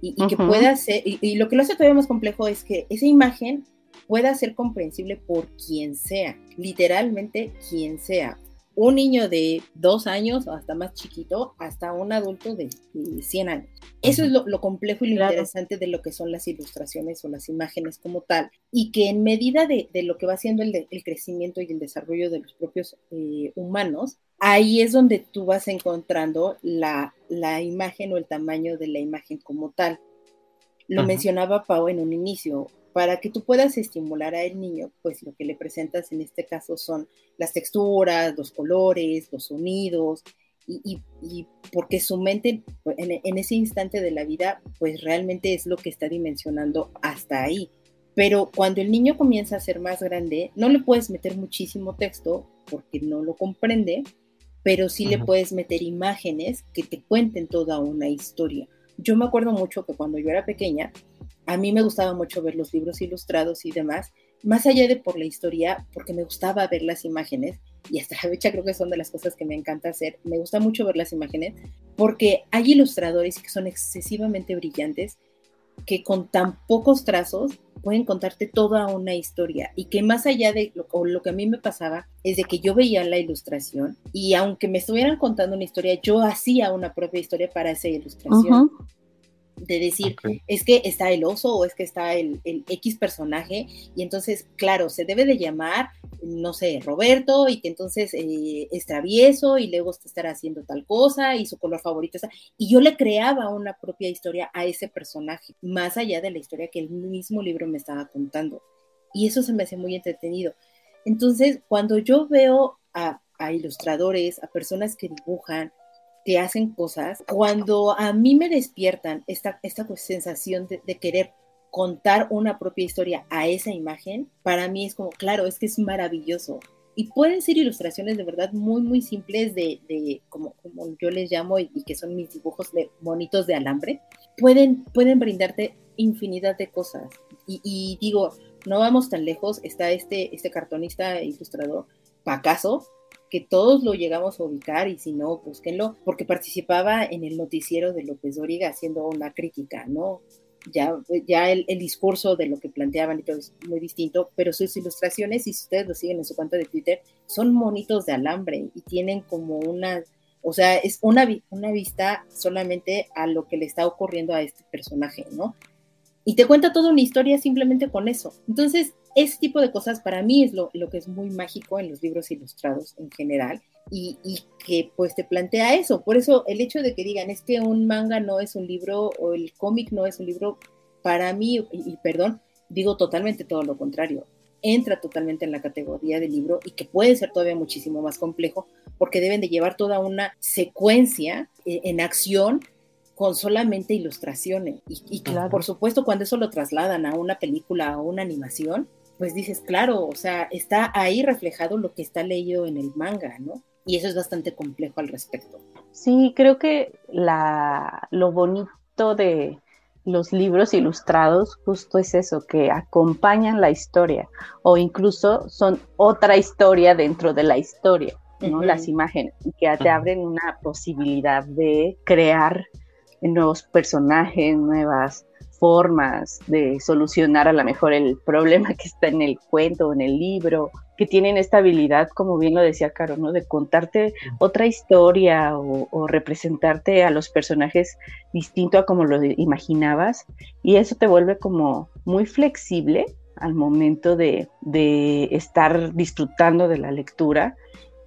y, que pueda ser, y, lo que lo hace todavía más complejo es que esa imagen pueda ser comprensible por quien sea, literalmente quien sea. Un niño de dos años o hasta más chiquito, hasta un adulto de, 100 años. Eso es lo, complejo y lo interesante de lo que son las ilustraciones o las imágenes como tal. Y que en medida de, lo que va haciendo el, el, crecimiento y el desarrollo de los propios eh, humanos, ahí es donde tú vas encontrando la, imagen o el tamaño de la imagen como tal. Lo mencionaba Pau en un inicio. Para que tú puedas estimular al niño, pues lo que le presentas en este caso son las texturas, los colores, los sonidos, y, porque su mente en, en, ese instante de la vida, pues realmente es lo que está dimensionando hasta ahí. Pero cuando el niño comienza a ser más grande, no le puedes meter muchísimo texto porque no lo comprende, pero sí le puedes meter imágenes que te cuenten toda una historia. Yo me acuerdo mucho que cuando yo era pequeña, a mí me gustaba mucho ver los libros ilustrados y demás, más allá de por la historia, porque me gustaba ver las imágenes, y hasta la fecha creo que son de las cosas que me encanta hacer, me gusta mucho ver las imágenes, porque hay ilustradores que son excesivamente brillantes, que con tan pocos trazos pueden contarte toda una historia y que más allá de lo, que a mí me pasaba es de que yo veía la ilustración y aunque me estuvieran contando una historia, yo hacía una propia historia para esa ilustración de decir, es que está el oso o es que está el, X personaje, y entonces, claro, se debe de llamar, no sé, Roberto, y que entonces eh, es travieso y luego estará haciendo tal cosa y su color favorito está, y yo le creaba una propia historia a ese personaje, más allá de la historia que el mismo libro me estaba contando. Y eso se me hace muy entretenido. Entonces, cuando yo veo a, a ilustradores, a personas que dibujan, que hacen cosas, cuando a mí me despiertan esta, esta sensación de, querer contar una propia historia a esa imagen, para mí es como, claro, es que es maravilloso. Y pueden ser ilustraciones de verdad muy, muy simples de, de como, como yo les llamo y, que son mis dibujos de monitos de alambre. Pueden, pueden brindarte infinidad de cosas. Y, digo, no vamos tan lejos, está este, este cartonista e ilustrador, Pacaso, que todos lo llegamos a ubicar y si no, búsquenlo, porque participaba en el noticiero de López Dóriga haciendo una crítica, ¿no? Ya, ya el, discurso de lo que planteaban y todo es muy distinto, pero sus ilustraciones, si ustedes lo siguen en su cuenta de Twitter, son monitos de alambre y tienen como una, o sea, es una, una vista solamente a lo que le está ocurriendo a este personaje, ¿no? Y te cuenta toda una historia simplemente con eso. Entonces, ese tipo de cosas para mí es lo, que es muy mágico en los libros ilustrados en general y, y, que pues te plantea eso. Por eso el hecho de que digan es que un manga no es un libro o el cómic no es un libro, para mí, y, perdón, digo totalmente todo lo contrario. Entra totalmente en la categoría de libro y que puede ser todavía muchísimo más complejo porque deben de llevar toda una secuencia eh, en acción con solamente ilustraciones. Y, y por supuesto, cuando eso lo trasladan a una película o una animación, pues dices, claro, o sea, está ahí reflejado lo que está leído en el manga, ¿no? Y eso es bastante complejo al respecto. Sí, creo que la, lo bonito de los libros ilustrados justo es eso, que acompañan la historia o incluso son otra historia dentro de la historia, ¿no? Las imágenes, que te abren una posibilidad de crear nuevos personajes, nuevas formas de solucionar a lo mejor el problema que está en el cuento o en el libro, que tienen esta habilidad, como bien lo decía Caro, ¿no? de contarte otra historia o, representarte a los personajes distinto a como lo imaginabas, y eso te vuelve como muy flexible al momento de, estar disfrutando de la lectura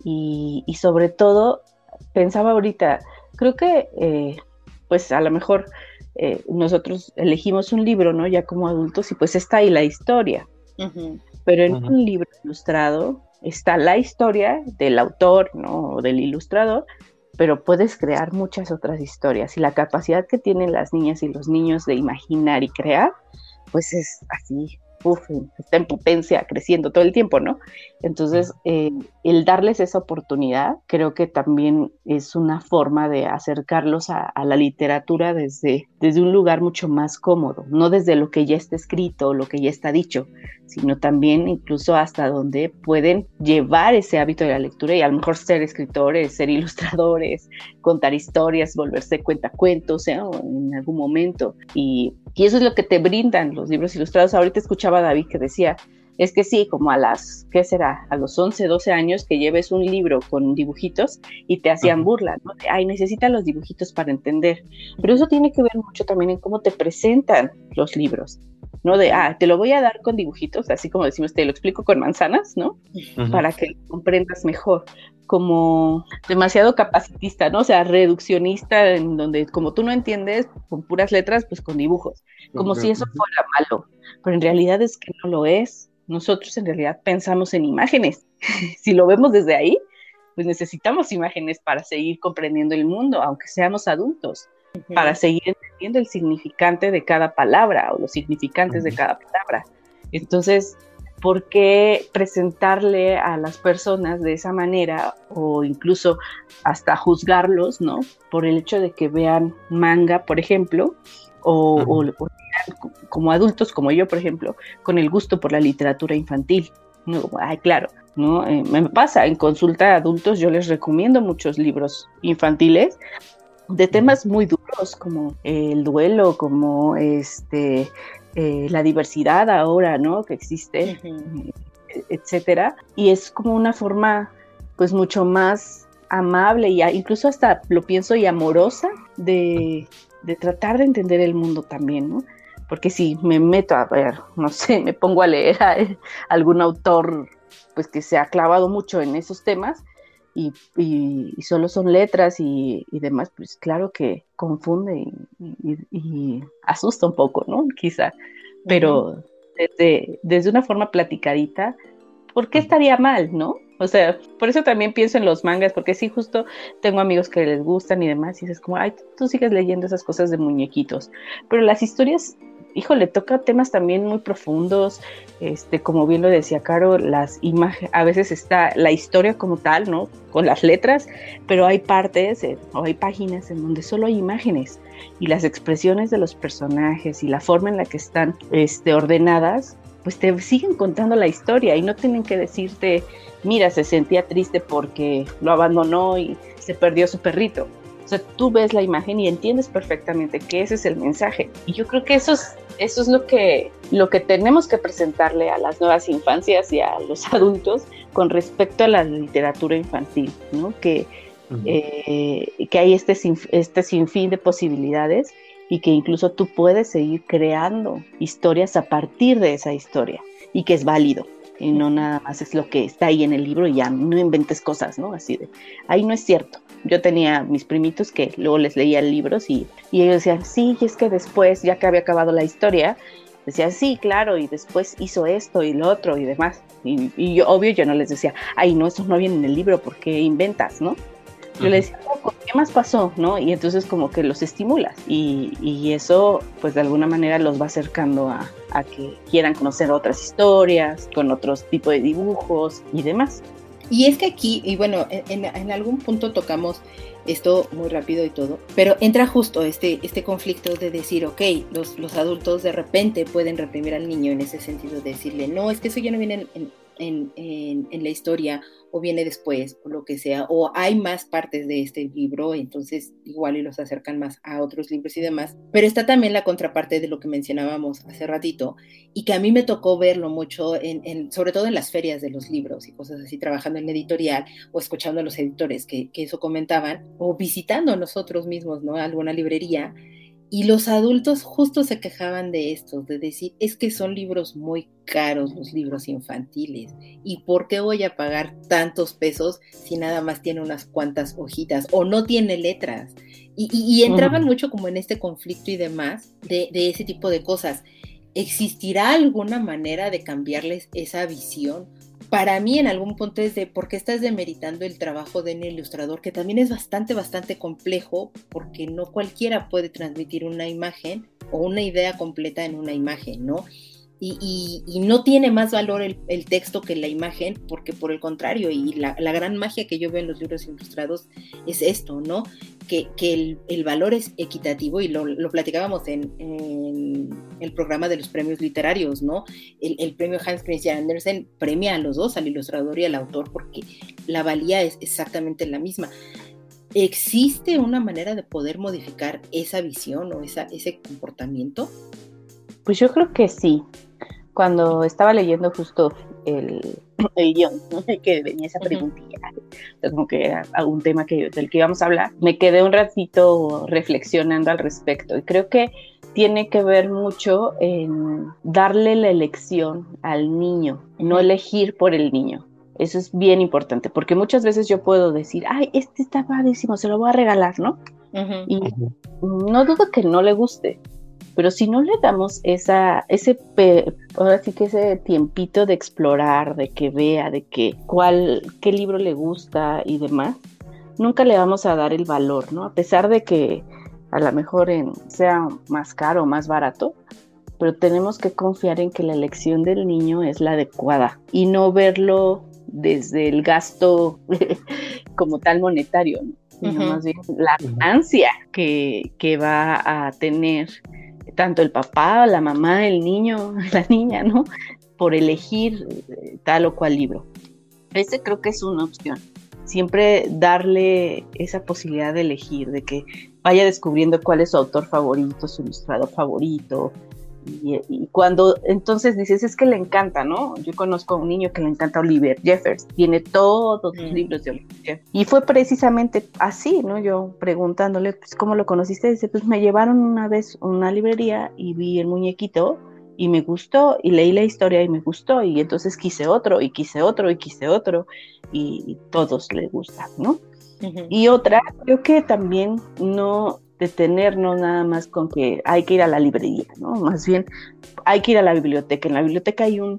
y, sobre todo, pensaba ahorita, creo que eh, pues a lo mejor eh, nosotros elegimos un libro, ¿no? Ya como adultos y pues está ahí la historia. Pero en un libro ilustrado está la historia del autor, ¿no? O del ilustrador, pero puedes crear muchas otras historias y la capacidad que tienen las niñas y los niños de imaginar y crear, pues es así, uf, está en potencia, creciendo todo el tiempo, ¿no? Entonces, eh, el darles esa oportunidad creo que también es una forma de acercarlos a, la literatura desde, desde un lugar mucho más cómodo, no desde lo que ya está escrito lo que ya está dicho, sino también incluso hasta donde pueden llevar ese hábito de la lectura y a lo mejor ser escritores, ser ilustradores, contar historias, volverse cuentacuentos ¿eh? en algún momento. Y, y eso es lo que te brindan los libros ilustrados. Ahorita escuchaba a David que decía, es que sí, como a las, ¿qué será? A los 11, 12 años que lleves un libro con dibujitos y te hacían burla, ¿no? Ay, necesitan los dibujitos para entender. Pero eso tiene que ver mucho también en cómo te presentan los libros, ¿no? De, ah, te lo voy a dar con dibujitos, así como decimos, te lo explico con manzanas, ¿no? Para que lo comprendas mejor como demasiado capacitista, ¿no? O sea, reduccionista, en donde como tú no entiendes con puras letras, pues con dibujos, como si eso fuera malo, pero en realidad es que no lo es. Nosotros en realidad pensamos en imágenes. si lo vemos desde ahí, pues necesitamos imágenes para seguir comprendiendo el mundo, aunque seamos adultos, para seguir entendiendo el significante de cada palabra o los significantes de cada palabra. Entonces, ¿por qué presentarle a las personas de esa manera o incluso hasta juzgarlos, ¿no? Por el hecho de que vean manga, por ejemplo, o, como adultos, como yo, por ejemplo, con el gusto por la literatura infantil. No, ay, claro, ¿no? Eh, me pasa, en consulta a adultos yo les recomiendo muchos libros infantiles de temas muy duros como el duelo, como este eh, la diversidad ahora, ¿no? Que existe, etcétera. Y es como una forma, pues mucho más amable y incluso hasta lo pienso y amorosa de, de tratar de entender el mundo también, ¿no? Porque si me meto a ver, no sé, me pongo a leer a algún autor pues que se ha clavado mucho en esos temas y, solo son letras y, demás, pues claro que confunde y, asusta un poco, ¿no? Quizá, pero desde, desde una forma platicadita, ¿por qué estaría mal, no? O sea, por eso también pienso en los mangas, porque sí, justo tengo amigos que les gustan y demás, y es como, ay, tú sigues leyendo esas cosas de muñequitos. Pero las historias, híjole, toca temas también muy profundos, este, como bien lo decía Caro, las imágenes, a veces está la historia como tal, ¿no? Con las letras, pero hay partes eh, o hay páginas en donde solo hay imágenes y las expresiones de los personajes y la forma en la que están este, ordenadas, pues te siguen contando la historia y no tienen que decirte mira, se sentía triste porque lo abandonó y se perdió su perrito. O sea, tú ves la imagen y entiendes perfectamente que ese es el mensaje. Y yo creo que eso es, eso es lo, que, lo que tenemos que presentarle a las nuevas infancias y a los adultos con respecto a la literatura infantil, ¿no? Que, eh, que hay este, este sinfín de posibilidades y que incluso tú puedes seguir creando historias a partir de esa historia y que es válido y no nada más es lo que está ahí en el libro y ya no inventes cosas, ¿no? Así de, ahí no es cierto. Yo tenía mis primitos que luego les leía libros y, y ellos decían, sí, y es que después, ya que había acabado la historia, decían, sí, claro, y después hizo esto y lo otro y demás. Y, y yo, obvio, yo no les decía, ay, no, eso no viene en el libro, porque inventas, no? Yo le decía, ¿qué más pasó? ¿no? Y entonces como que los estimulas y, y eso pues de alguna manera los va acercando a, a, que quieran conocer otras historias, con otros tipos de dibujos y demás. Y es que aquí, y bueno, en, en, algún punto tocamos esto muy rápido y todo, pero entra justo este, este conflicto de decir, ok, los, los adultos de repente pueden reprimir al niño en ese sentido, de decirle, no, es que eso ya no viene en, en, en, la historia o viene después o lo que sea, o hay más partes de este libro, entonces igual y los acercan más a otros libros y demás. Pero está también la contraparte de lo que mencionábamos hace ratito y que a mí me tocó verlo mucho, en, sobre todo en las ferias de los libros y cosas así, trabajando en la editorial o escuchando a los editores que, que eso comentaban o visitando nosotros mismos, ¿no? Alguna librería y los adultos justo se quejaban de esto, de decir, es que son libros muy caros los libros infantiles. ¿Y por qué voy a pagar tantos pesos si nada más tiene unas cuantas hojitas o no tiene letras? Y, entraban mucho como en este conflicto y demás de, de ese tipo de cosas. ¿Existirá alguna manera de cambiarles esa visión? Para mí en algún punto es de por qué estás demeritando el trabajo de un ilustrador, que también es bastante, bastante complejo, porque no cualquiera puede transmitir una imagen o una idea completa en una imagen, ¿no? Y, no tiene más valor el, texto que la imagen, porque por el contrario, y la, gran magia que yo veo en los libros ilustrados es esto, ¿no? Que, el, valor es equitativo y lo, platicábamos en, el programa de los premios literarios, ¿no? El, premio Hans Christian Andersen premia a los dos, al ilustrador y al autor, porque la valía es exactamente la misma. ¿Existe una manera de poder modificar esa visión o esa, ese comportamiento? Pues yo creo que sí. Cuando estaba leyendo justo el, el guion, que venía esa preguntilla, como que era algún tema que, del que íbamos a hablar, me quedé un ratito reflexionando al respecto. Y creo que tiene que ver mucho en darle la elección al niño, no elegir por el niño. Eso es bien importante, porque muchas veces yo puedo decir, ay, este está padrísimo, se lo voy a regalar, ¿no? Y no dudo que no le guste, pero si no le damos esa, ese, ahora sí que ese tiempito de explorar, de que vea, de que cuál, qué libro le gusta y demás, nunca le vamos a dar el valor, ¿no? A pesar de que a lo mejor en, sea más caro o más barato, pero tenemos que confiar en que la elección del niño es la adecuada y no verlo desde el gasto como tal monetario, ¿no? sino más bien la ansia que, que va a tener tanto el papá, la mamá, el niño, la niña, ¿no? Por elegir eh, tal o cual libro. Ese creo que es una opción. Siempre darle esa posibilidad de elegir, de que vaya descubriendo cuál es su autor favorito, su ilustrador favorito, y, cuando entonces dices, es que le encanta, ¿no? Yo conozco a un niño que le encanta Oliver Jeffers, tiene todos los mm. libros de Oliver Jeffers. Y fue precisamente así, ¿no? Yo preguntándole, pues, ¿cómo lo conociste? Dice, pues me llevaron una vez a una librería y vi el muñequito y me gustó y leí la historia y me gustó y entonces quise otro y quise otro y quise otro y, todos le gustan, ¿no? Y otra, creo que también no, detenernos nada más con que hay que ir a la librería, ¿no? Más bien hay que ir a la biblioteca. En la biblioteca hay un,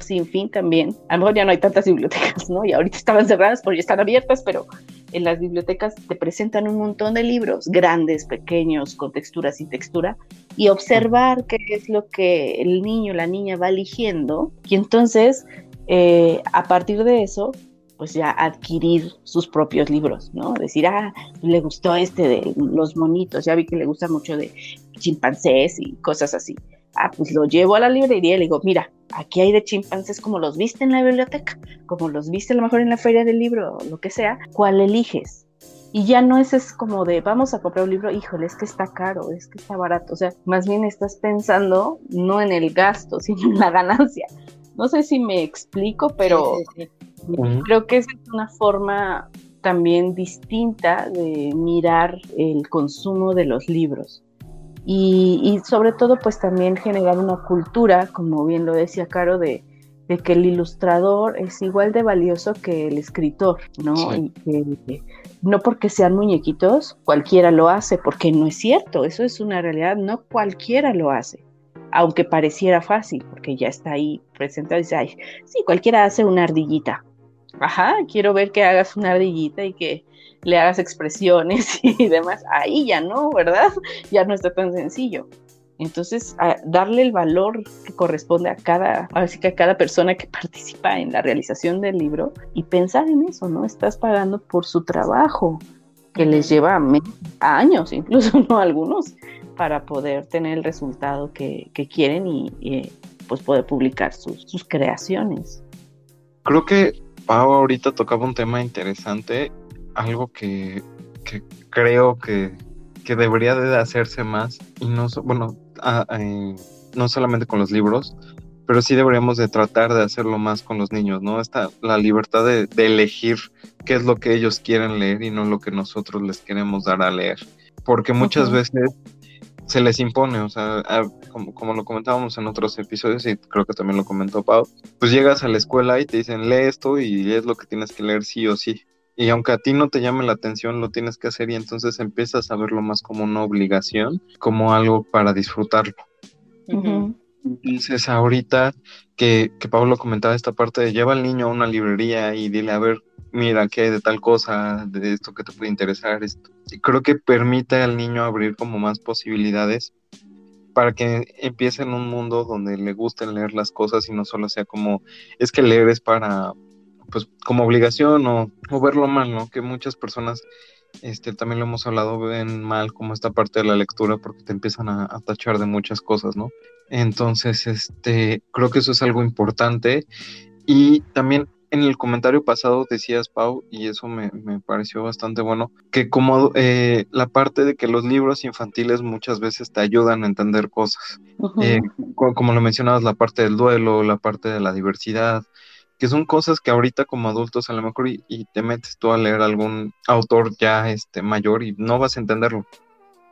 sinfín también. A lo mejor ya no hay tantas bibliotecas, ¿no? Y ahorita estaban cerradas porque están abiertas, pero en las bibliotecas te presentan un montón de libros, grandes, pequeños, con textura, sin textura, y observar qué es lo que el niño, la niña va eligiendo. Y entonces, eh, a partir de eso, pues ya adquirir sus propios libros, ¿no? Decir, ah, le gustó este de los monitos, ya vi que le gusta mucho de chimpancés y cosas así. Ah, pues lo llevo a la librería y le digo, mira, aquí hay de chimpancés como los viste en la biblioteca, como los viste a lo mejor en la feria del libro, o lo que sea, ¿cuál eliges? Y ya no es, es como de, vamos a comprar un libro, híjole, es que está caro, es que está barato. O sea, más bien estás pensando no en el gasto, sino en la ganancia. No sé si me explico, pero Creo que es una forma también distinta de mirar el consumo de los libros. Y, sobre todo pues también generar una cultura, como bien lo decía Caro, de, que el ilustrador es igual de valioso que el escritor, ¿no? Y que, no porque sean muñequitos, cualquiera lo hace, porque no es cierto, eso es una realidad, no cualquiera lo hace aunque pareciera fácil, porque ya está ahí presentado y dice, ay, sí, cualquiera hace una ardillita, ajá, quiero ver que hagas una ardillita y que le hagas expresiones y demás. Ahí ya no, ¿verdad? Ya no está tan sencillo. Entonces, darle el valor que corresponde a cada, así que a cada persona que participa en la realización del libro y pensar en eso, ¿no? Estás pagando por su trabajo, que les lleva años, incluso no algunos, para poder tener el resultado que, quieren y, pues poder publicar sus, sus creaciones. Creo que Pau ahorita tocaba un tema interesante, algo que, creo que, debería de hacerse más, y no, bueno, eh, no solamente con los libros, pero sí deberíamos de tratar de hacerlo más con los niños, ¿no? Esta, la libertad de, elegir qué es lo que ellos quieren leer y no lo que nosotros les queremos dar a leer. Porque muchas veces se les impone, o sea, como, lo comentábamos en otros episodios y creo que también lo comentó Pau, pues llegas a la escuela y te dicen lee esto y es lo que tienes que leer sí o sí. Y aunque a ti no te llame la atención, lo tienes que hacer y entonces empiezas a verlo más como una obligación, como algo para disfrutarlo. Entonces ahorita que, que Pablo comentaba esta parte de lleva al niño a una librería y dile a ver mira, ¿qué hay de tal cosa, de esto que te puede interesar? Esto. Y creo que permite al niño abrir como más posibilidades para que empiece en un mundo donde le gusten leer las cosas y no solo sea como, es que leer es para, pues, como obligación o, o verlo mal, ¿no? Que muchas personas este, también lo hemos hablado, ven mal como esta parte de la lectura porque te empiezan a, a, tachar de muchas cosas, ¿no? Entonces, este, creo que eso es algo importante. Y también en el comentario pasado decías, Pau, y eso me, me pareció bastante bueno, que como eh, la parte de que los libros infantiles muchas veces te ayudan a entender cosas, uh -huh. eh, como lo mencionabas, la parte del duelo, la parte de la diversidad, que son cosas que ahorita como adultos a lo mejor y, y, te metes tú a leer algún autor ya este mayor y no vas a entenderlo.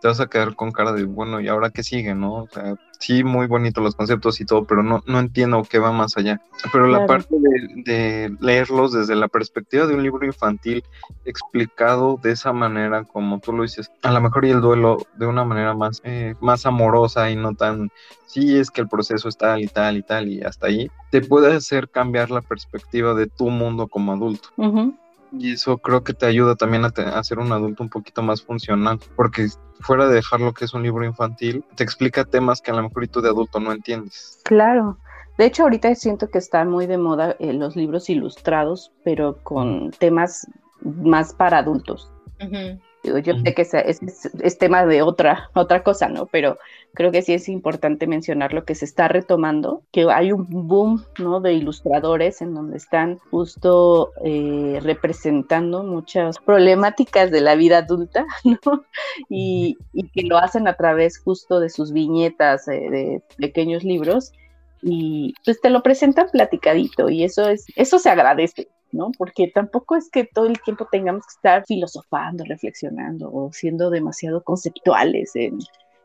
Te vas a quedar con cara de, bueno, ¿y ahora qué sigue, no? O sea, sí, muy bonito los conceptos y todo, pero no, no entiendo qué va más allá. Pero claro. la parte de, de, leerlos desde la perspectiva de un libro infantil explicado de esa manera, como tú lo dices, a lo mejor y el duelo de una manera más, eh, más amorosa y no tan, sí, es que el proceso es tal y tal y tal y hasta ahí, te puede hacer cambiar la perspectiva de tu mundo como adulto. Uh -huh. Y eso creo que te ayuda también a, te, a, ser un adulto un poquito más funcional, porque fuera de dejar lo que es un libro infantil, te explica temas que a lo mejor tú de adulto no entiendes. Claro. De hecho, ahorita siento que están muy de moda eh, los libros ilustrados, pero con temas más para adultos. Uh -huh. Yo sé que es, es, es, tema de otra, otra cosa, ¿no? Pero creo que sí es importante mencionar lo que se está retomando, que hay un boom, ¿no? De ilustradores en donde están justo eh, representando muchas problemáticas de la vida adulta, ¿no? Y, y, que lo hacen a través justo de sus viñetas, eh, de pequeños libros, y pues te lo presentan platicadito, y eso es, eso se agradece. ¿no? Porque tampoco es que todo el tiempo tengamos que estar filosofando, reflexionando o siendo demasiado conceptuales en,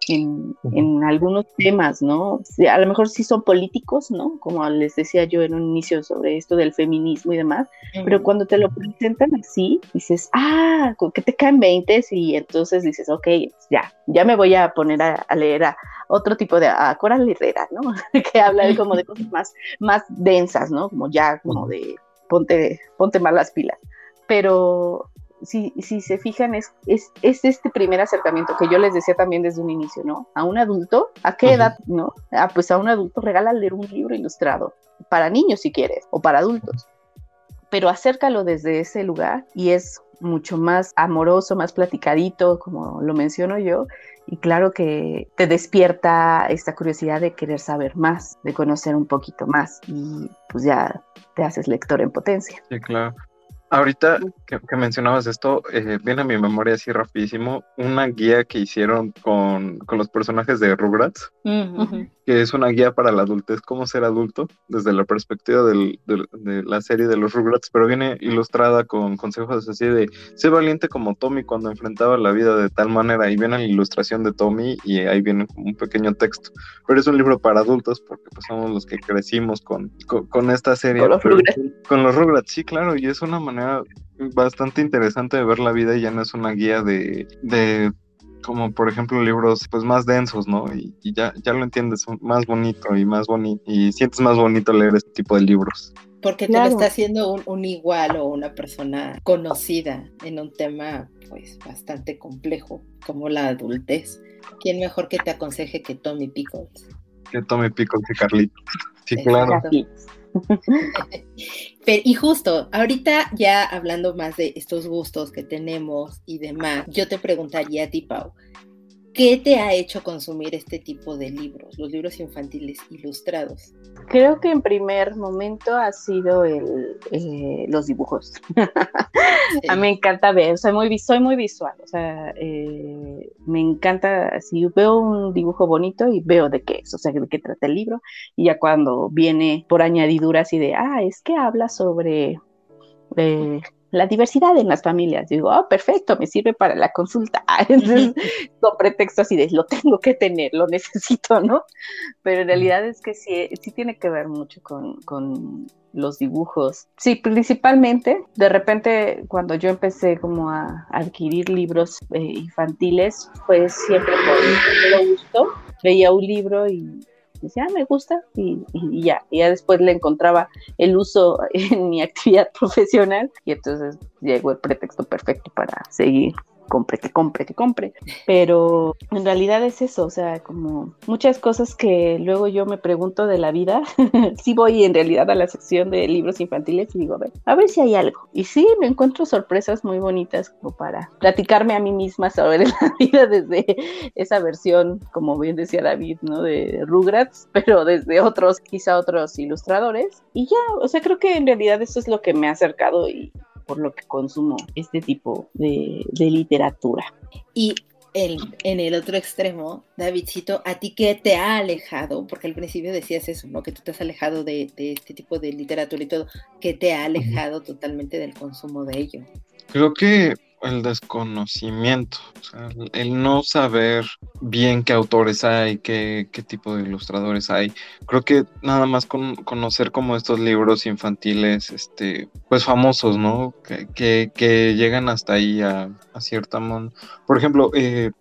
en, en, algunos temas, ¿no? A lo mejor sí son políticos, ¿no? Como les decía yo en un inicio sobre esto del feminismo y demás, uh -huh. pero cuando te lo presentan así, dices, ah, que te caen 20 y entonces dices, ok, ya, ya me voy a poner a, a leer a otro tipo de, a Coral Herrera, ¿no? que habla de como de cosas más, más densas, ¿no? Como ya, como de ponte, ponte mal las pilas. Pero si, si se fijan, es, es, es, este primer acercamiento que yo les decía también desde un inicio, ¿no? A un adulto, ¿a qué uh -huh. edad, no? Ah, pues a un adulto regala leer un libro ilustrado, para niños si quieres, o para adultos. Pero acércalo desde ese lugar y es mucho más amoroso, más platicadito, como lo menciono yo, y claro que te despierta esta curiosidad de querer saber más, de conocer un poquito más, y pues ya te haces lector en potencia. Sí, claro. Ahorita que, que mencionabas esto, eh, viene a mi memoria así rapidísimo una guía que hicieron con, con los personajes de Rugrats, uh -huh. que es una guía para la adultez, cómo ser adulto, desde la perspectiva del, de, de, la serie de los Rugrats, pero viene ilustrada con consejos así de, sé valiente como Tommy cuando enfrentaba la vida de tal manera, y viene la ilustración de Tommy y ahí viene un pequeño texto, pero es un libro para adultos porque pues somos los que crecimos con, con, con esta serie. Con los, pero, Rugrats. con los Rugrats, sí, claro, y es una manera bastante interesante de ver la vida y ya no es una guía de, de como por ejemplo libros pues más densos, ¿no? Y, y ya, ya lo entiendes más bonito y más bonito y sientes más bonito leer este tipo de libros. Porque claro. te lo está haciendo un, un, igual o una persona conocida en un tema pues bastante complejo como la adultez. ¿Quién mejor que te aconseje que Tommy Pickles? Que Tommy Pickles y Carlitos. Sí, claro. Pero, y justo, ahorita ya hablando más de estos gustos que tenemos y demás, yo te preguntaría a ti, Pau, ¿qué te ha hecho consumir este tipo de libros, los libros infantiles ilustrados? Creo que en primer momento ha sido el, eh, los dibujos. Sí. a mí me encanta ver, soy muy, soy muy visual, o sea, eh, me encanta, si veo un dibujo bonito y veo de qué es, o sea, de qué trata el libro, y ya cuando viene por añadidura así de, ah, es que habla sobre... Eh, la diversidad en las familias. Digo, oh, perfecto, me sirve para la consulta. Entonces, con pretexto así de, lo tengo que tener, lo necesito, ¿no? Pero en realidad es que sí, sí tiene que ver mucho con, con los dibujos. Sí, principalmente, de repente, cuando yo empecé como a adquirir libros eh, infantiles, fue siempre por gusto. Veía un libro y decía, ah, me gusta, y, y, ya, y ya después le encontraba el uso en mi actividad profesional, y entonces llegó el pretexto perfecto para seguir compre, que compre, que compre. Pero en realidad es eso, o sea, como muchas cosas que luego yo me pregunto de la vida. sí voy en realidad a la sección de libros infantiles y digo, a ver, a ver si hay algo. Y sí, me encuentro sorpresas muy bonitas como para platicarme a mí misma sobre la vida desde esa versión, como bien decía David, ¿no? De Rugrats, pero desde otros, quizá otros ilustradores. Y ya, o sea, creo que en realidad eso es lo que me ha acercado y por lo que consumo este tipo de, literatura. Y en el otro extremo, Davidcito, ¿a ti qué te ha alejado? Porque al principio decías eso, ¿no? Que tú te has alejado de, este tipo de literatura y todo, ¿qué te ha alejado totalmente del consumo de ello? Creo que el desconocimiento, o sea, el no saber bien qué autores hay, qué, qué tipo de ilustradores hay. Creo que nada más con, conocer como estos libros infantiles, este, pues famosos, ¿no? Que, que, llegan hasta ahí a, a cierta... Mon por ejemplo, eh,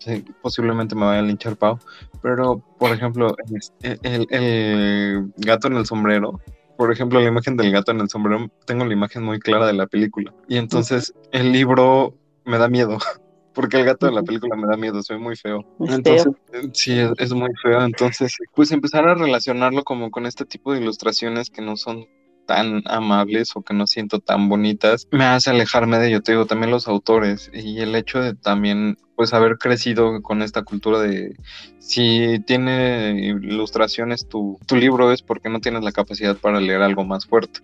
posiblemente me vaya a linchar Pau, pero por ejemplo, el, el, el gato en el sombrero, por ejemplo, la imagen del gato en el sombrero, tengo la imagen muy clara de la película. Y entonces el libro me da miedo. Porque el gato de la película me da miedo, soy muy feo. entonces, eh, sí, es, muy feo. Entonces, pues empezar a relacionarlo como con este tipo de ilustraciones que no son tan amables o que no siento tan bonitas, me hace alejarme de ello. Te digo, también los autores y el hecho de también, pues, haber crecido con esta cultura de si tiene ilustraciones tu, tu libro es porque no tienes la capacidad para leer algo más fuerte.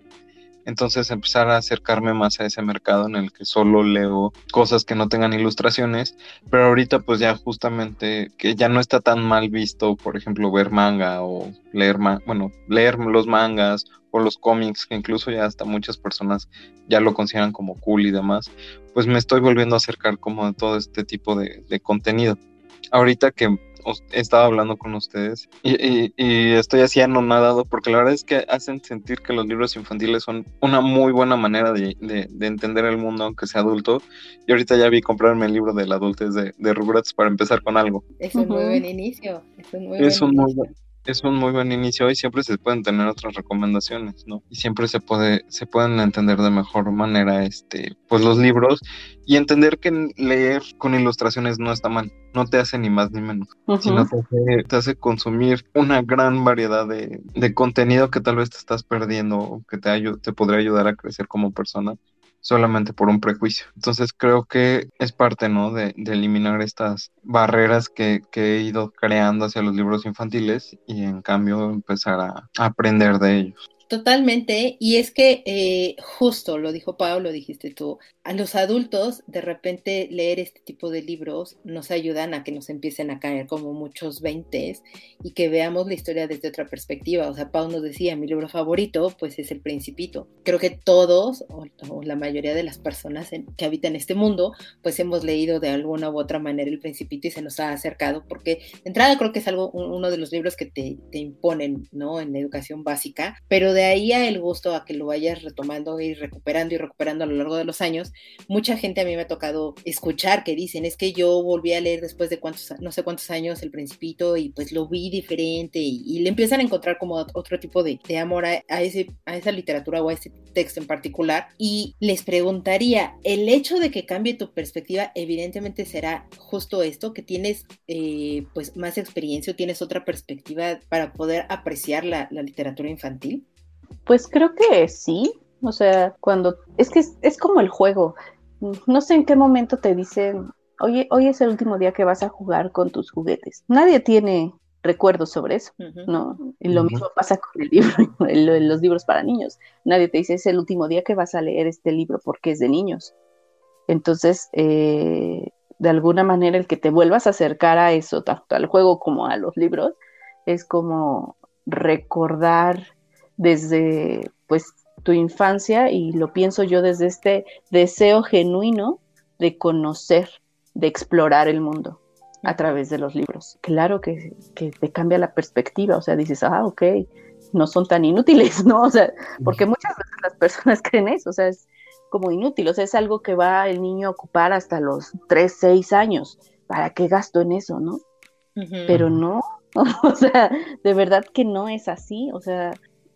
Entonces empezar a acercarme más a ese mercado en el que solo leo cosas que no tengan ilustraciones, pero ahorita pues ya justamente que ya no está tan mal visto, por ejemplo, ver manga o leer, bueno, leer los mangas o los cómics, que incluso ya hasta muchas personas ya lo consideran como cool y demás, pues me estoy volviendo a acercar como a todo este tipo de, de contenido. Ahorita que he estado hablando con ustedes y, estoy así anonadado porque la verdad es que hacen sentir que los libros infantiles son una muy buena manera de, entender el mundo aunque sea adulto y ahorita ya vi comprarme el libro de la adultez de, de Rugrats para empezar con algo. Es un muy buen inicio. Es un muy, buen es un muy buen inicio y siempre se pueden tener otras recomendaciones, ¿no? Y siempre se puede, se pueden entender de mejor manera, este, pues los libros y entender que leer con ilustraciones no está mal, no te hace ni más ni menos, sino te hace, consumir una gran variedad de, de, contenido que tal vez te estás perdiendo o que te, te podría ayudar a crecer como persona solamente por un prejuicio. Entonces creo que es parte, ¿no? De, eliminar estas barreras que, he ido creando hacia los libros infantiles y en cambio empezar a aprender de ellos. Totalmente, y es que eh, justo lo dijo Pablo, lo dijiste tú, a los adultos de repente leer este tipo de libros nos ayudan a que nos empiecen a caer como muchos veintes y que veamos la historia desde otra perspectiva. O sea, Pau nos decía, mi libro favorito pues es El Principito. Creo que todos o, la mayoría de las personas que habitan este mundo pues hemos leído de alguna u otra manera El Principito y se nos ha acercado porque de entrada creo que es algo uno de los libros que te, te imponen, ¿no? En la educación básica, pero de ahí a el gusto a que lo vayas retomando y recuperando y recuperando a lo largo de los años, mucha gente a mí me ha tocado escuchar que dicen, es que yo volví a leer después de cuántos, no sé cuántos años El Principito y pues lo vi diferente y, le empiezan a encontrar como otro tipo de, amor a, ese, a esa literatura o a ese texto en particular. Y les preguntaría, el hecho de que cambie tu perspectiva evidentemente será justo esto, que tienes eh, pues más experiencia o tienes otra perspectiva para poder apreciar la literatura infantil. Pues creo que sí. O sea, cuando es que es, como el juego. No sé en qué momento te dicen, oye, hoy es el último día que vas a jugar con tus juguetes. Nadie tiene recuerdos sobre eso, ¿no? Y lo mismo pasa con el libro, los libros para niños. Nadie te dice, es el último día que vas a leer este libro porque es de niños. Entonces, eh, de alguna manera, el que te vuelvas a acercar a eso, tanto al juego como a los libros, es como recordar desde pues tu infancia y lo pienso yo desde este deseo genuino de conocer, de explorar el mundo a través de los libros. Claro que, te cambia la perspectiva, o sea, dices, ah, ok, no son tan inútiles, ¿no? O sea, porque muchas veces las personas creen eso, o sea, es como inútil, o sea, es algo que va el niño a ocupar hasta los 3, 6 años. ¿Para qué gasto en eso, no? Pero no, o sea, de verdad que no es así, o sea,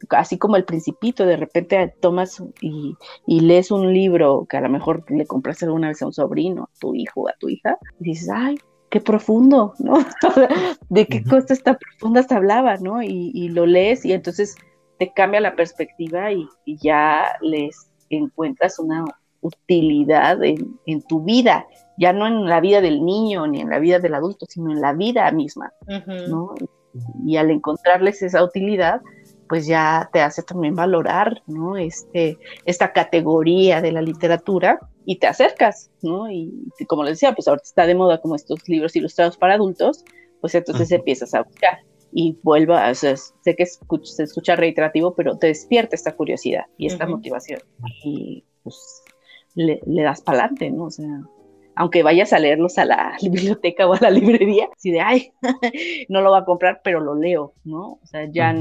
así como el principito, de repente tomas y, lees un libro que a lo mejor le compraste alguna vez a un sobrino, a tu hijo, a tu hija, y dices, ay, qué profundo, ¿no? de qué cosas tan profundas hablaba, ¿no? Y, lo lees y entonces te cambia la perspectiva y, ya les encuentras una utilidad en, tu vida, ya no en la vida del niño ni en la vida del adulto, sino en la vida misma, ¿no? Y al encontrarles esa utilidad, pues ya te hace también valorar, ¿no? Este, esta categoría de la literatura y te acercas, ¿no? Y como les decía, pues ahorita está de moda como estos libros ilustrados para adultos, pues entonces empiezas a buscar y vuelva, o sea, sé que se escucha reiterativo, pero te despierta esta curiosidad y esta motivación y pues le, das para adelante, ¿no? O sea, aunque vayas a leerlos a la biblioteca o a la librería, si de, ay, no lo va a comprar, pero lo leo, ¿no? O sea, ya,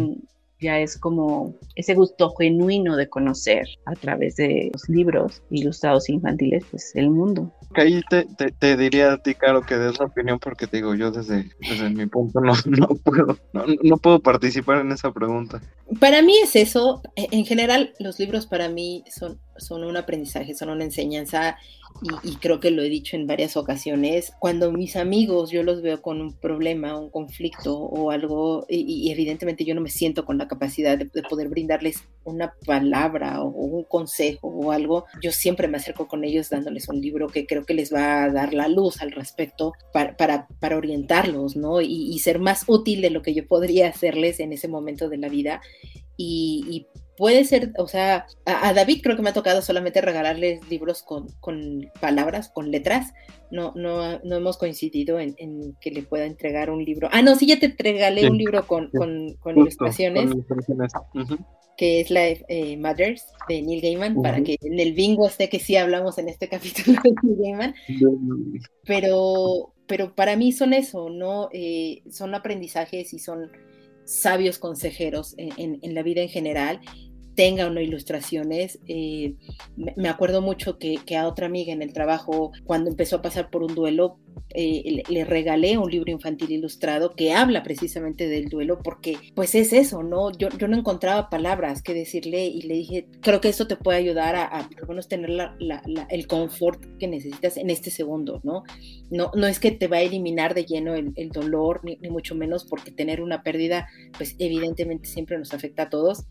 ya es como ese gusto genuino de conocer a través de los libros ilustrados infantiles, pues el mundo. Ahí te, te, diría a ti, Caro, que des la opinión porque te digo, yo desde, desde mi punto no, no puedo, no, no, puedo participar en esa pregunta. Para mí es eso, en general los libros para mí son, son un aprendizaje, son una enseñanza y, creo que lo he dicho en varias ocasiones, cuando mis amigos yo los veo con un problema, un conflicto o algo, y, evidentemente yo no me siento con la capacidad de, poder brindarles una palabra o un consejo o algo, yo siempre me acerco con ellos dándoles un libro que creo que les va a dar la luz al respecto para, para, para orientarlos, ¿no? Y, ser más útil de lo que yo podría hacerles en ese momento de la vida. Y, puede ser, o sea, a, David creo que me ha tocado solamente regalarles libros con, con palabras, con letras. No, no, no hemos coincidido en, que le pueda entregar un libro. Ah, no, sí, ya te regalé un libro con, con, con ilustraciones. Que es la eh, Mothers de Neil Gaiman, para que en el bingo esté que sí hablamos en este capítulo de Neil Gaiman. Pero, pero para mí son eso, ¿no? Eh, son aprendizajes y son sabios consejeros en, la vida en general tenga o no ilustraciones. Eh, me acuerdo mucho que, a otra amiga en el trabajo, cuando empezó a pasar por un duelo, eh, le, regalé un libro infantil ilustrado que habla precisamente del duelo, porque pues es eso, ¿no? Yo, yo no encontraba palabras que decirle y le dije, creo que esto te puede ayudar a, por lo menos tener el confort que necesitas en este segundo, ¿no? No, no es que te va a eliminar de lleno el, dolor, ni, ni mucho menos porque tener una pérdida, pues evidentemente siempre nos afecta a todos,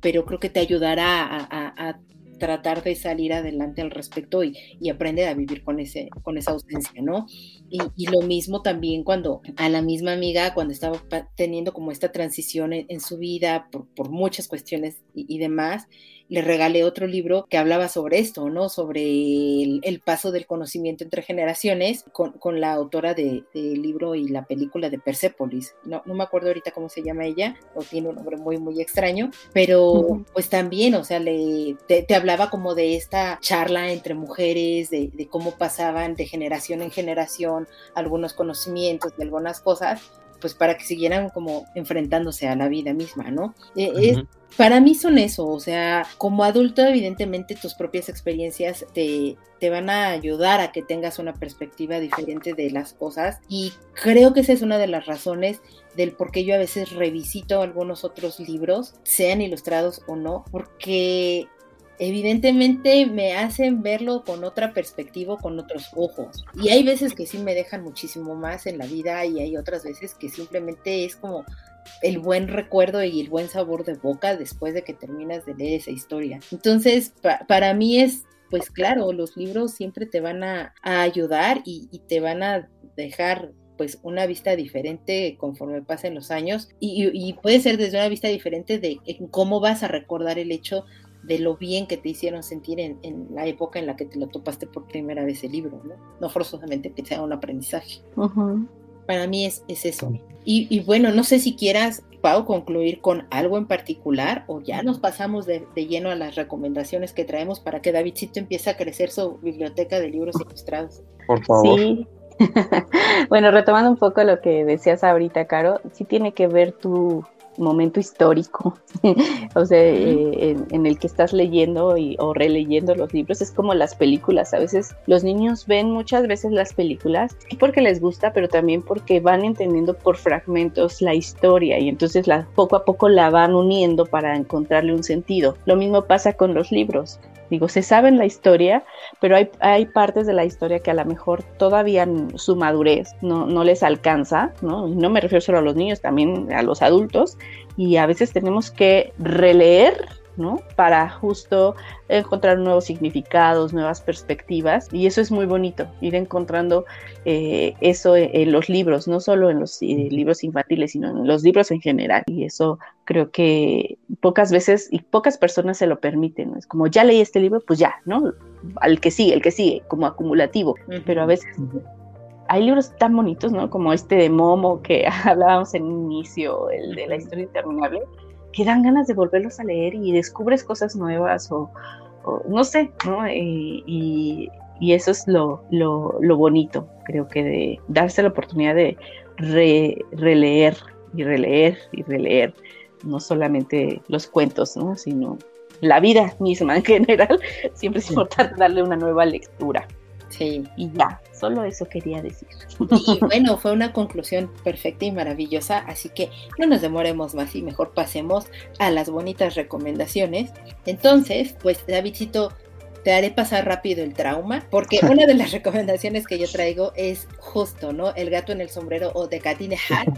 pero creo que te ayudará a, tratar de salir adelante al respecto y, y, aprender a vivir con, ese, con esa ausencia, ¿no? Y, lo mismo también cuando a la misma amiga, cuando estaba teniendo como esta transición en, su vida por, muchas cuestiones y demás, le regalé otro libro que hablaba sobre esto, ¿no? Sobre el, paso del conocimiento entre generaciones con, la autora del libro y la película de Persepolis. No, no me acuerdo ahorita cómo se llama ella, o tiene un nombre muy, muy extraño, pero pues también, o sea, le, te, hablaba como de esta charla entre mujeres, de, cómo pasaban de generación en generación algunos conocimientos de algunas cosas pues para que siguieran como enfrentándose a la vida misma, ¿no? E, es, para mí son eso, o sea, como adulto evidentemente tus propias experiencias te, te van a ayudar a que tengas una perspectiva diferente de las cosas y creo que esa es una de las razones del por qué yo a veces revisito algunos otros libros, sean ilustrados o no, porque evidentemente me hacen verlo con otra perspectiva, con otros ojos. Y hay veces que sí me dejan muchísimo más en la vida y hay otras veces que simplemente es como el buen recuerdo y el buen sabor de boca después de que terminas de leer esa historia. Entonces, para mí es, pues claro, los libros siempre te van a, ayudar y, te van a dejar pues una vista diferente conforme pasen los años y, puede ser desde una vista diferente de cómo vas a recordar el hecho de lo bien que te hicieron sentir en, la época en la que te lo topaste por primera vez el libro, ¿no? No forzosamente que sea un aprendizaje. Para mí es, es eso. Y, bueno, no sé si quieras, Pau, concluir con algo en particular o ya nos pasamos de, lleno a las recomendaciones que traemos para que Davidcito empiece a crecer su biblioteca de libros ilustrados. Por favor. Sí. bueno, retomando un poco lo que decías ahorita, Caro, sí tiene que ver tu momento histórico, o sea, eh, en, el que estás leyendo y, o releyendo los libros, es como las películas. A veces los niños ven muchas veces las películas porque les gusta, pero también porque van entendiendo por fragmentos la historia y entonces la, poco a poco la van uniendo para encontrarle un sentido. Lo mismo pasa con los libros. Digo, se sabe la historia, pero hay, hay partes de la historia que a lo mejor todavía su madurez no, no les alcanza, ¿no? Y no me refiero solo a los niños, también a los adultos, y a veces tenemos que releer ¿no? Para justo encontrar nuevos significados, nuevas perspectivas. Y eso es muy bonito, ir encontrando eh, eso en, los libros, no solo en los eh, libros infantiles, sino en los libros en general. Y eso creo que pocas veces y pocas personas se lo permiten. Es como, ya leí este libro, pues ya, ¿no? Al que sigue, el que sigue, como acumulativo. Pero a veces hay libros tan bonitos, ¿no? Como este de Momo que hablábamos en un inicio, el de la historia interminable, que dan ganas de volverlos a leer y descubres cosas nuevas o, no sé, ¿no? Y, eso es lo, lo, bonito, creo que de darse la oportunidad de releer y releer y releer, no solamente los cuentos, ¿no? Sino la vida misma en general, siempre es importante darle una nueva lectura. Sí. Y ya, solo eso quería decir. Y bueno, fue una conclusión perfecta y maravillosa, así que no nos demoremos más y mejor pasemos a las bonitas recomendaciones. Entonces, pues Davidcito, te haré pasar rápido el trauma, porque una de las recomendaciones que yo traigo es justo, ¿no? El gato en el sombrero o The Cat in the Hat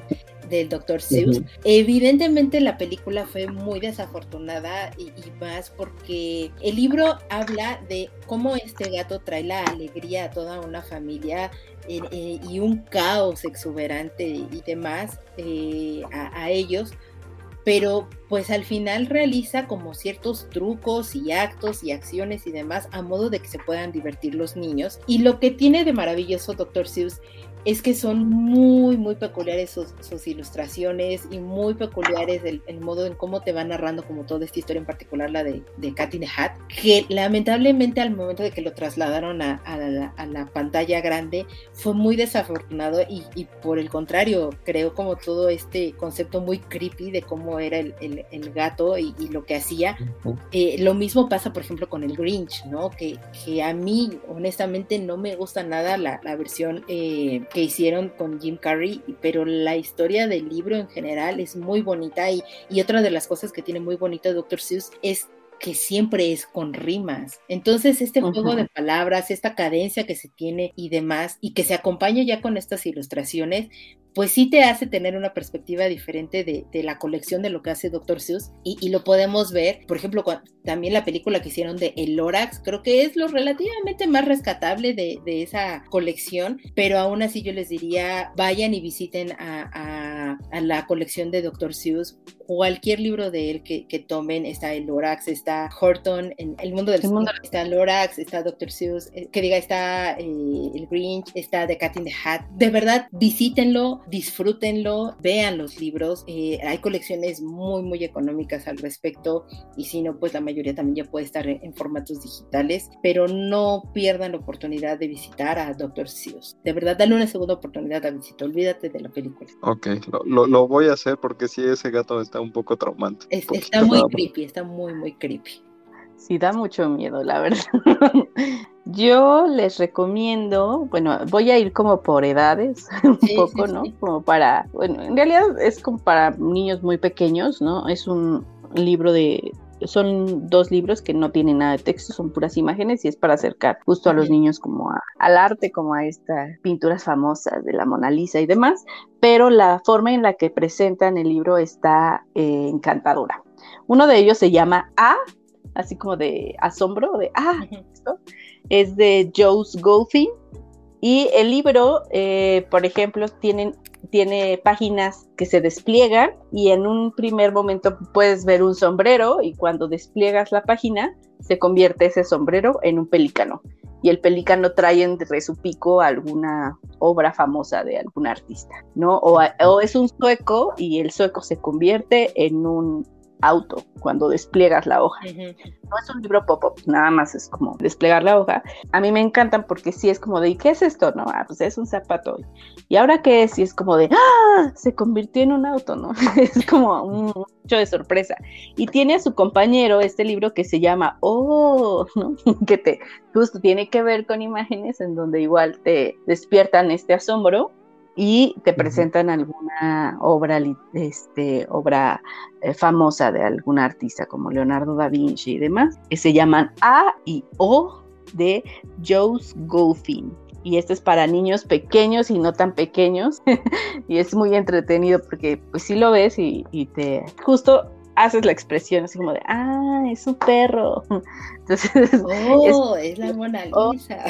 del Dr. Seuss. Evidentemente la película fue muy desafortunada y, más porque el libro habla de cómo este gato trae la alegría a toda una familia eh, eh, y un caos exuberante y demás eh, a, ellos pero pues al final realiza como ciertos trucos y actos y acciones y demás a modo de que se puedan divertir los niños. Y lo que tiene de maravilloso Dr. Seuss es que son muy, muy peculiares sus, ilustraciones y muy peculiares el, modo en cómo te va narrando como toda esta historia, en particular la de, de Cat in the Hat, que lamentablemente al momento de que lo trasladaron a, la, pantalla grande fue muy desafortunado y, por el contrario, creo como todo este concepto muy creepy de cómo era el, gato y, lo que hacía. Eh, lo mismo pasa, por ejemplo, con el Grinch, ¿no? Que, que a mí honestamente no me gusta nada la, versión... Eh, que hicieron con Jim Carrey, pero la historia del libro en general es muy bonita y, y otra de las cosas que tiene muy bonito Dr. Seuss es que siempre es con rimas. Entonces, este juego de palabras, esta cadencia que se tiene y demás, y que se acompaña ya con estas ilustraciones, pues sí te hace tener una perspectiva diferente de, la colección de lo que hace Dr. Seuss y, lo podemos ver, por ejemplo, también la película que hicieron de El Lorax, creo que es lo relativamente más rescatable de, esa colección, pero aún así yo les diría, vayan y visiten a, la colección de Dr. Seuss, cualquier libro de él que, tomen, está El Lorax, está Horton, en El Mundo del Mundo, está Lorax, está Dr. Seuss, eh, que diga, está eh, El Grinch, está The Cat in the Hat, de verdad, visítenlo, disfrútenlo, vean los libros. Eh, hay colecciones muy, muy económicas al respecto y si no, pues la mayoría también ya puede estar en, formatos digitales, pero no pierdan la oportunidad de visitar a Dr. Seuss. De verdad, dale una segunda oportunidad a visitar, olvídate de la película. Ok, lo, voy a hacer porque sí, ese gato está un poco traumante. está muy creepy, está muy, muy creepy. Sí, da mucho miedo, la verdad. Yo les recomiendo, bueno, voy a ir como por edades, un poco, ¿no? Como para, bueno, en realidad es como para niños muy pequeños, ¿no? Es un libro de, son dos libros que no tienen nada de texto, son puras imágenes y es para acercar justo a los niños como al arte, como a estas pinturas famosas de la Mona Lisa y demás, pero la forma en la que presentan el libro está eh, encantadora. Uno de ellos se llama A, así como de asombro, de ah, esto es de Joe's Golfing. Y el libro, eh, por ejemplo, tienen, tiene páginas que se despliegan y en un primer momento puedes ver un sombrero y cuando despliegas la página se convierte ese sombrero en un pelícano. Y el pelícano trae entre su pico alguna obra famosa de algún artista, ¿no? O, o es un sueco y el sueco se convierte en un auto cuando despliegas la hoja. No es un libro pop-up, nada más es como desplegar la hoja. A mí me encantan porque sí es como de, ¿qué es esto? No, ah, pues es un zapato. ¿Y ahora qué es? Y es como de, ¡ah! Se convirtió en un auto, ¿no? es como un mucho de sorpresa. Y tiene a su compañero este libro que se llama Oh, ¿no? que te justo tiene que ver con imágenes en donde igual te despiertan este asombro y te presentan alguna obra, este, obra eh, famosa de algún artista como Leonardo da Vinci y demás, que se llaman A y O de Joseph Goffin. Y este es para niños pequeños y no tan pequeños. y es muy entretenido porque pues sí lo ves y, y te justo haces la expresión así como de, ah, es un perro. Entonces, oh, es, la Mona oh. Lisa.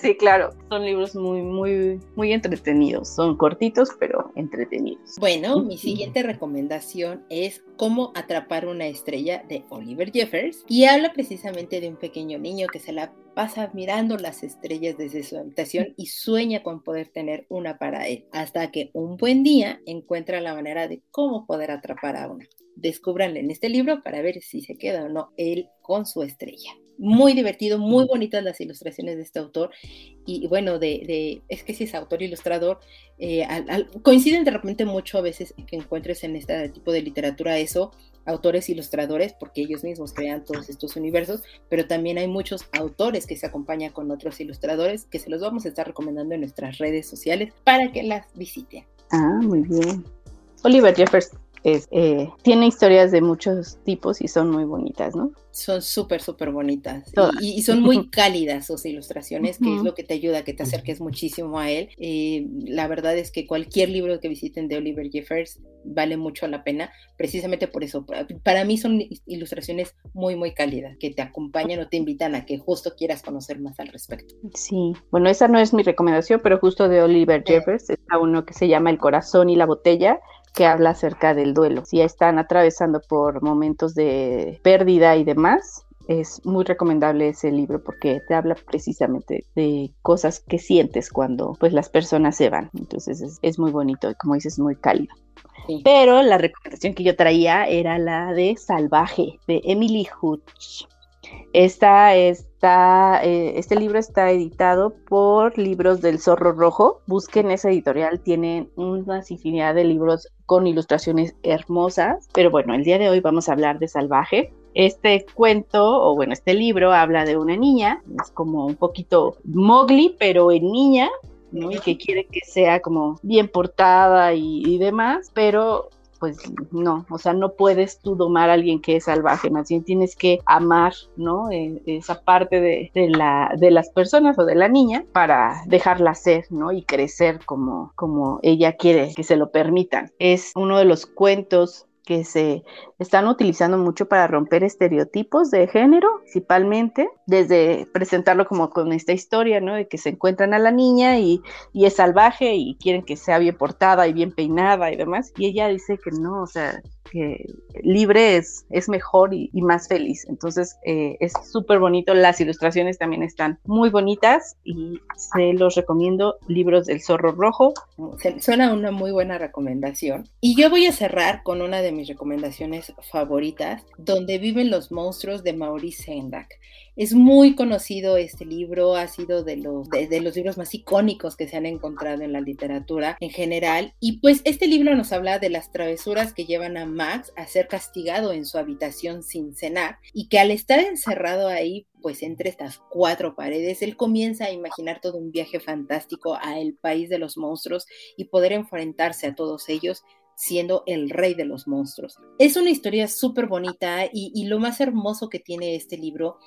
sí, claro. Son libros muy, muy, muy entretenidos. Son cortitos, pero entretenidos. Bueno, mi siguiente recomendación es Cómo atrapar una estrella de Oliver Jeffers. Y habla precisamente de un pequeño niño que se la pasa mirando las estrellas desde su habitación y sueña con poder tener una para él, hasta que un buen día encuentra la manera de cómo poder atrapar a una descubranle en este libro para ver si se queda o no él con su estrella. Muy divertido, muy bonitas las ilustraciones de este autor. Y, bueno, de, es que si es autor ilustrador, eh, coinciden de repente mucho a veces que encuentres en este tipo de literatura eso, autores ilustradores, porque ellos mismos crean todos estos universos, pero también hay muchos autores que se acompañan con otros ilustradores que se los vamos a estar recomendando en nuestras redes sociales para que las visiten. Ah, muy bien. Oliver Jeffers eh, tiene historias de muchos tipos y son muy bonitas, ¿no? Son súper, súper bonitas. Y, son muy cálidas sus ilustraciones, que es lo que te ayuda a que te acerques muchísimo a él. Eh, la verdad es que cualquier libro que visiten de Oliver Jeffers vale mucho la pena, precisamente por eso. Para mí son ilustraciones muy, muy cálidas, que te acompañan o te invitan a que justo quieras conocer más al respecto. Sí, bueno, esa no es mi recomendación, pero justo de Oliver Jeffers está uno que se llama El corazón y la botella que habla acerca del duelo. Si están atravesando por momentos de pérdida y demás, es muy recomendable ese libro porque te habla precisamente de cosas que sientes cuando pues las personas se van. Entonces es, muy bonito y como dices, muy cálido. Pero la recomendación que yo traía era la de Salvaje, de Emily Hutch. Esta está, eh, este libro está editado por Libros del Zorro Rojo. Busquen esa editorial, tienen una infinidad de libros con ilustraciones hermosas. Pero bueno, el día de hoy vamos a hablar de Salvaje. Este cuento, o bueno, este libro habla de una niña, es como un poquito Mowgli, pero en niña, ¿no? Y que quiere que sea como bien portada y, y demás, pero pues no, o sea, no puedes tú domar a alguien que es salvaje, más bien tienes que amar, ¿no? Eh, esa parte de, la, de las personas o de la niña para dejarla ser, ¿no? Y crecer como, como ella quiere que se lo permitan. Es uno de los cuentos que se están utilizando mucho para romper estereotipos de género, principalmente, desde presentarlo como con esta historia, ¿no? De que se encuentran a la niña y, y es salvaje y quieren que sea bien portada y bien peinada y demás, y ella dice que no, o sea, que libre es, es mejor y, más feliz. Entonces eh, es súper bonito. Las ilustraciones también están muy bonitas y se los recomiendo. Libros del Zorro Rojo. Suena una muy buena recomendación. Y yo voy a cerrar con una de mis recomendaciones favoritas, Donde viven los monstruos de Maurice Sendak. Es muy conocido este libro, ha sido de los, de, los libros más icónicos que se han encontrado en la literatura en general. Y pues este libro nos habla de las travesuras que llevan a Max a ser castigado en su habitación sin cenar y que al estar encerrado ahí pues entre estas cuatro paredes, él comienza a imaginar todo un viaje fantástico a el país de los monstruos y poder enfrentarse a todos ellos siendo el rey de los monstruos. Es una historia súper bonita y, lo más hermoso que tiene este libro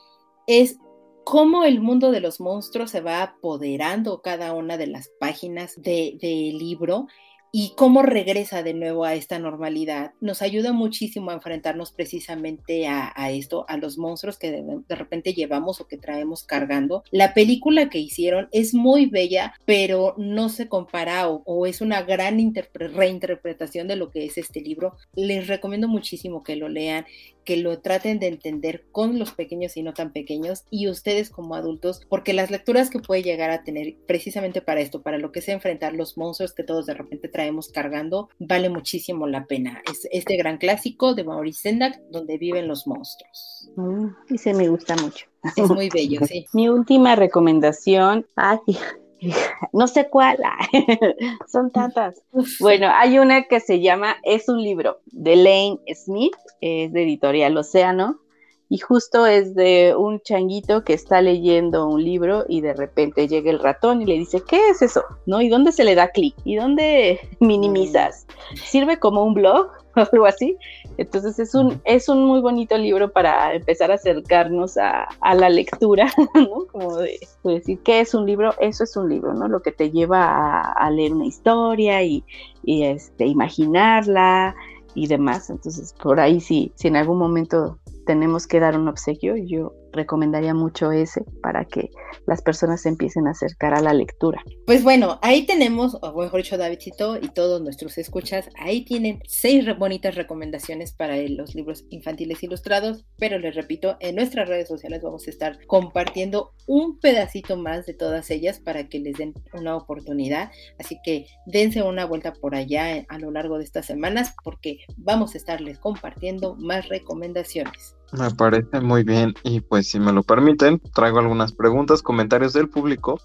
es cómo el mundo de los monstruos se va apoderando cada una de las páginas del libro y cómo regresa de nuevo a esta normalidad nos ayuda muchísimo a enfrentarnos precisamente a, esto, a los monstruos que de, repente llevamos o que traemos cargando. La película que hicieron es muy bella, pero no se compara o, es una gran reinterpretación de lo que es este libro. Les recomiendo muchísimo que lo lean que lo traten de entender con los pequeños y no tan pequeños y ustedes como adultos, porque las lecturas que puede llegar a tener precisamente para esto, para lo que es enfrentar los monstruos que todos de repente traen traemos cargando, vale muchísimo la pena. Es este gran clásico de Maurice Sendak, donde viven los monstruos. Mm, ese me gusta mucho. Es muy bello, sí. Mi última recomendación, ay, no sé cuál, son tantas. Bueno, hay una que se llama Es un libro de Lane Smith, es de editorial Océano, y justo es de un changuito que está leyendo un libro y de repente llega el ratón y le dice, ¿qué es eso? ¿No? ¿Y dónde se le da clic? ¿Y dónde minimizas? ¿Sirve como un blog o algo así? Entonces es un, es un muy bonito libro para empezar a acercarnos a, la lectura, ¿no? Como de, decir, ¿qué es un libro? Eso es un libro, ¿no? Lo que te lleva a, leer una historia y, y este, imaginarla y demás. Entonces, por ahí sí, si en algún momento tenemos que dar un obsequio, yo recomendaría mucho ese para que las personas se empiecen a acercar a la lectura. Pues bueno, ahí tenemos, o mejor dicho, Davidcito y todos nuestros escuchas, ahí tienen seis bonitas recomendaciones para los libros infantiles ilustrados, pero les repito, en nuestras redes sociales vamos a estar compartiendo un pedacito más de todas ellas para que les den una oportunidad, así que dense una vuelta por allá a lo largo de estas semanas porque vamos a estarles compartiendo más recomendaciones. Me parece muy bien. Y pues si me lo permiten, traigo algunas preguntas, comentarios del público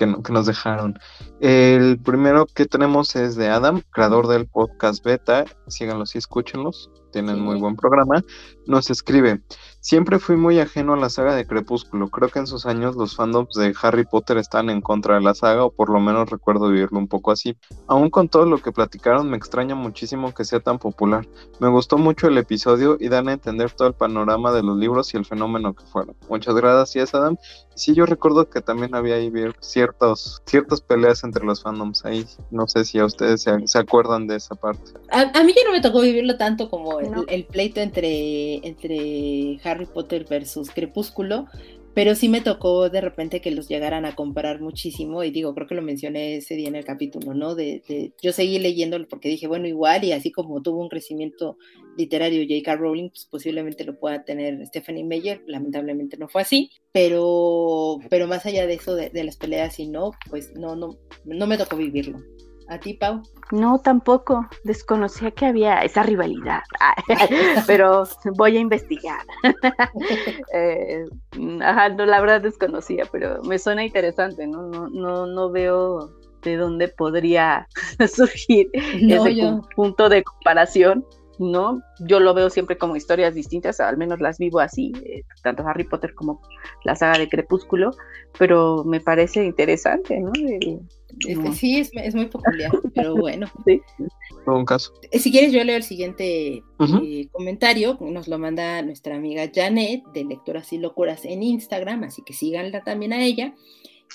que, nos dejaron. El primero que tenemos es de Adam, creador del podcast Beta, síganlos y escúchenlos tienen muy buen programa, nos escribe, siempre fui muy ajeno a la saga de Crepúsculo, creo que en sus años los fandoms de Harry Potter están en contra de la saga, o por lo menos recuerdo vivirlo un poco así. Aún con todo lo que platicaron, me extraña muchísimo que sea tan popular. Me gustó mucho el episodio y dan a entender todo el panorama de los libros y el fenómeno que fueron. Muchas gracias, Adam. Sí, yo recuerdo que también había ahí ciertos, ciertas peleas entre los fandoms ahí. No sé si a ustedes se, acuerdan de esa parte. A, a mí ya no me tocó vivirlo tanto como el, pleito entre, entre Harry Potter versus Crepúsculo, pero sí me tocó de repente que los llegaran a comparar muchísimo y digo, creo que lo mencioné ese día en el capítulo, ¿no? De, yo seguí leyéndolo porque dije, bueno, igual y así como tuvo un crecimiento literario J.K. Rowling, pues posiblemente lo pueda tener Stephanie Meyer, lamentablemente no fue así, pero, pero más allá de eso, de, de las peleas y no, pues no, no, no me tocó vivirlo. ¿A ti, Pau? No, tampoco. Desconocía que había esa rivalidad, pero voy a investigar. Eh, ajá, no, la verdad desconocía, pero me suena interesante, ¿no? No, no, no veo de dónde podría surgir ese punto de comparación. ¿no? Yo lo veo siempre como historias distintas, al menos las vivo así, eh, tanto Harry Potter como la saga de Crepúsculo, pero me parece interesante, ¿no? Sí, es, muy peculiar, pero bueno. Sí, un caso. Eh, si quieres, yo leo el siguiente eh, comentario, nos lo manda nuestra amiga Janet de Lecturas y Locuras en Instagram, así que síganla también a ella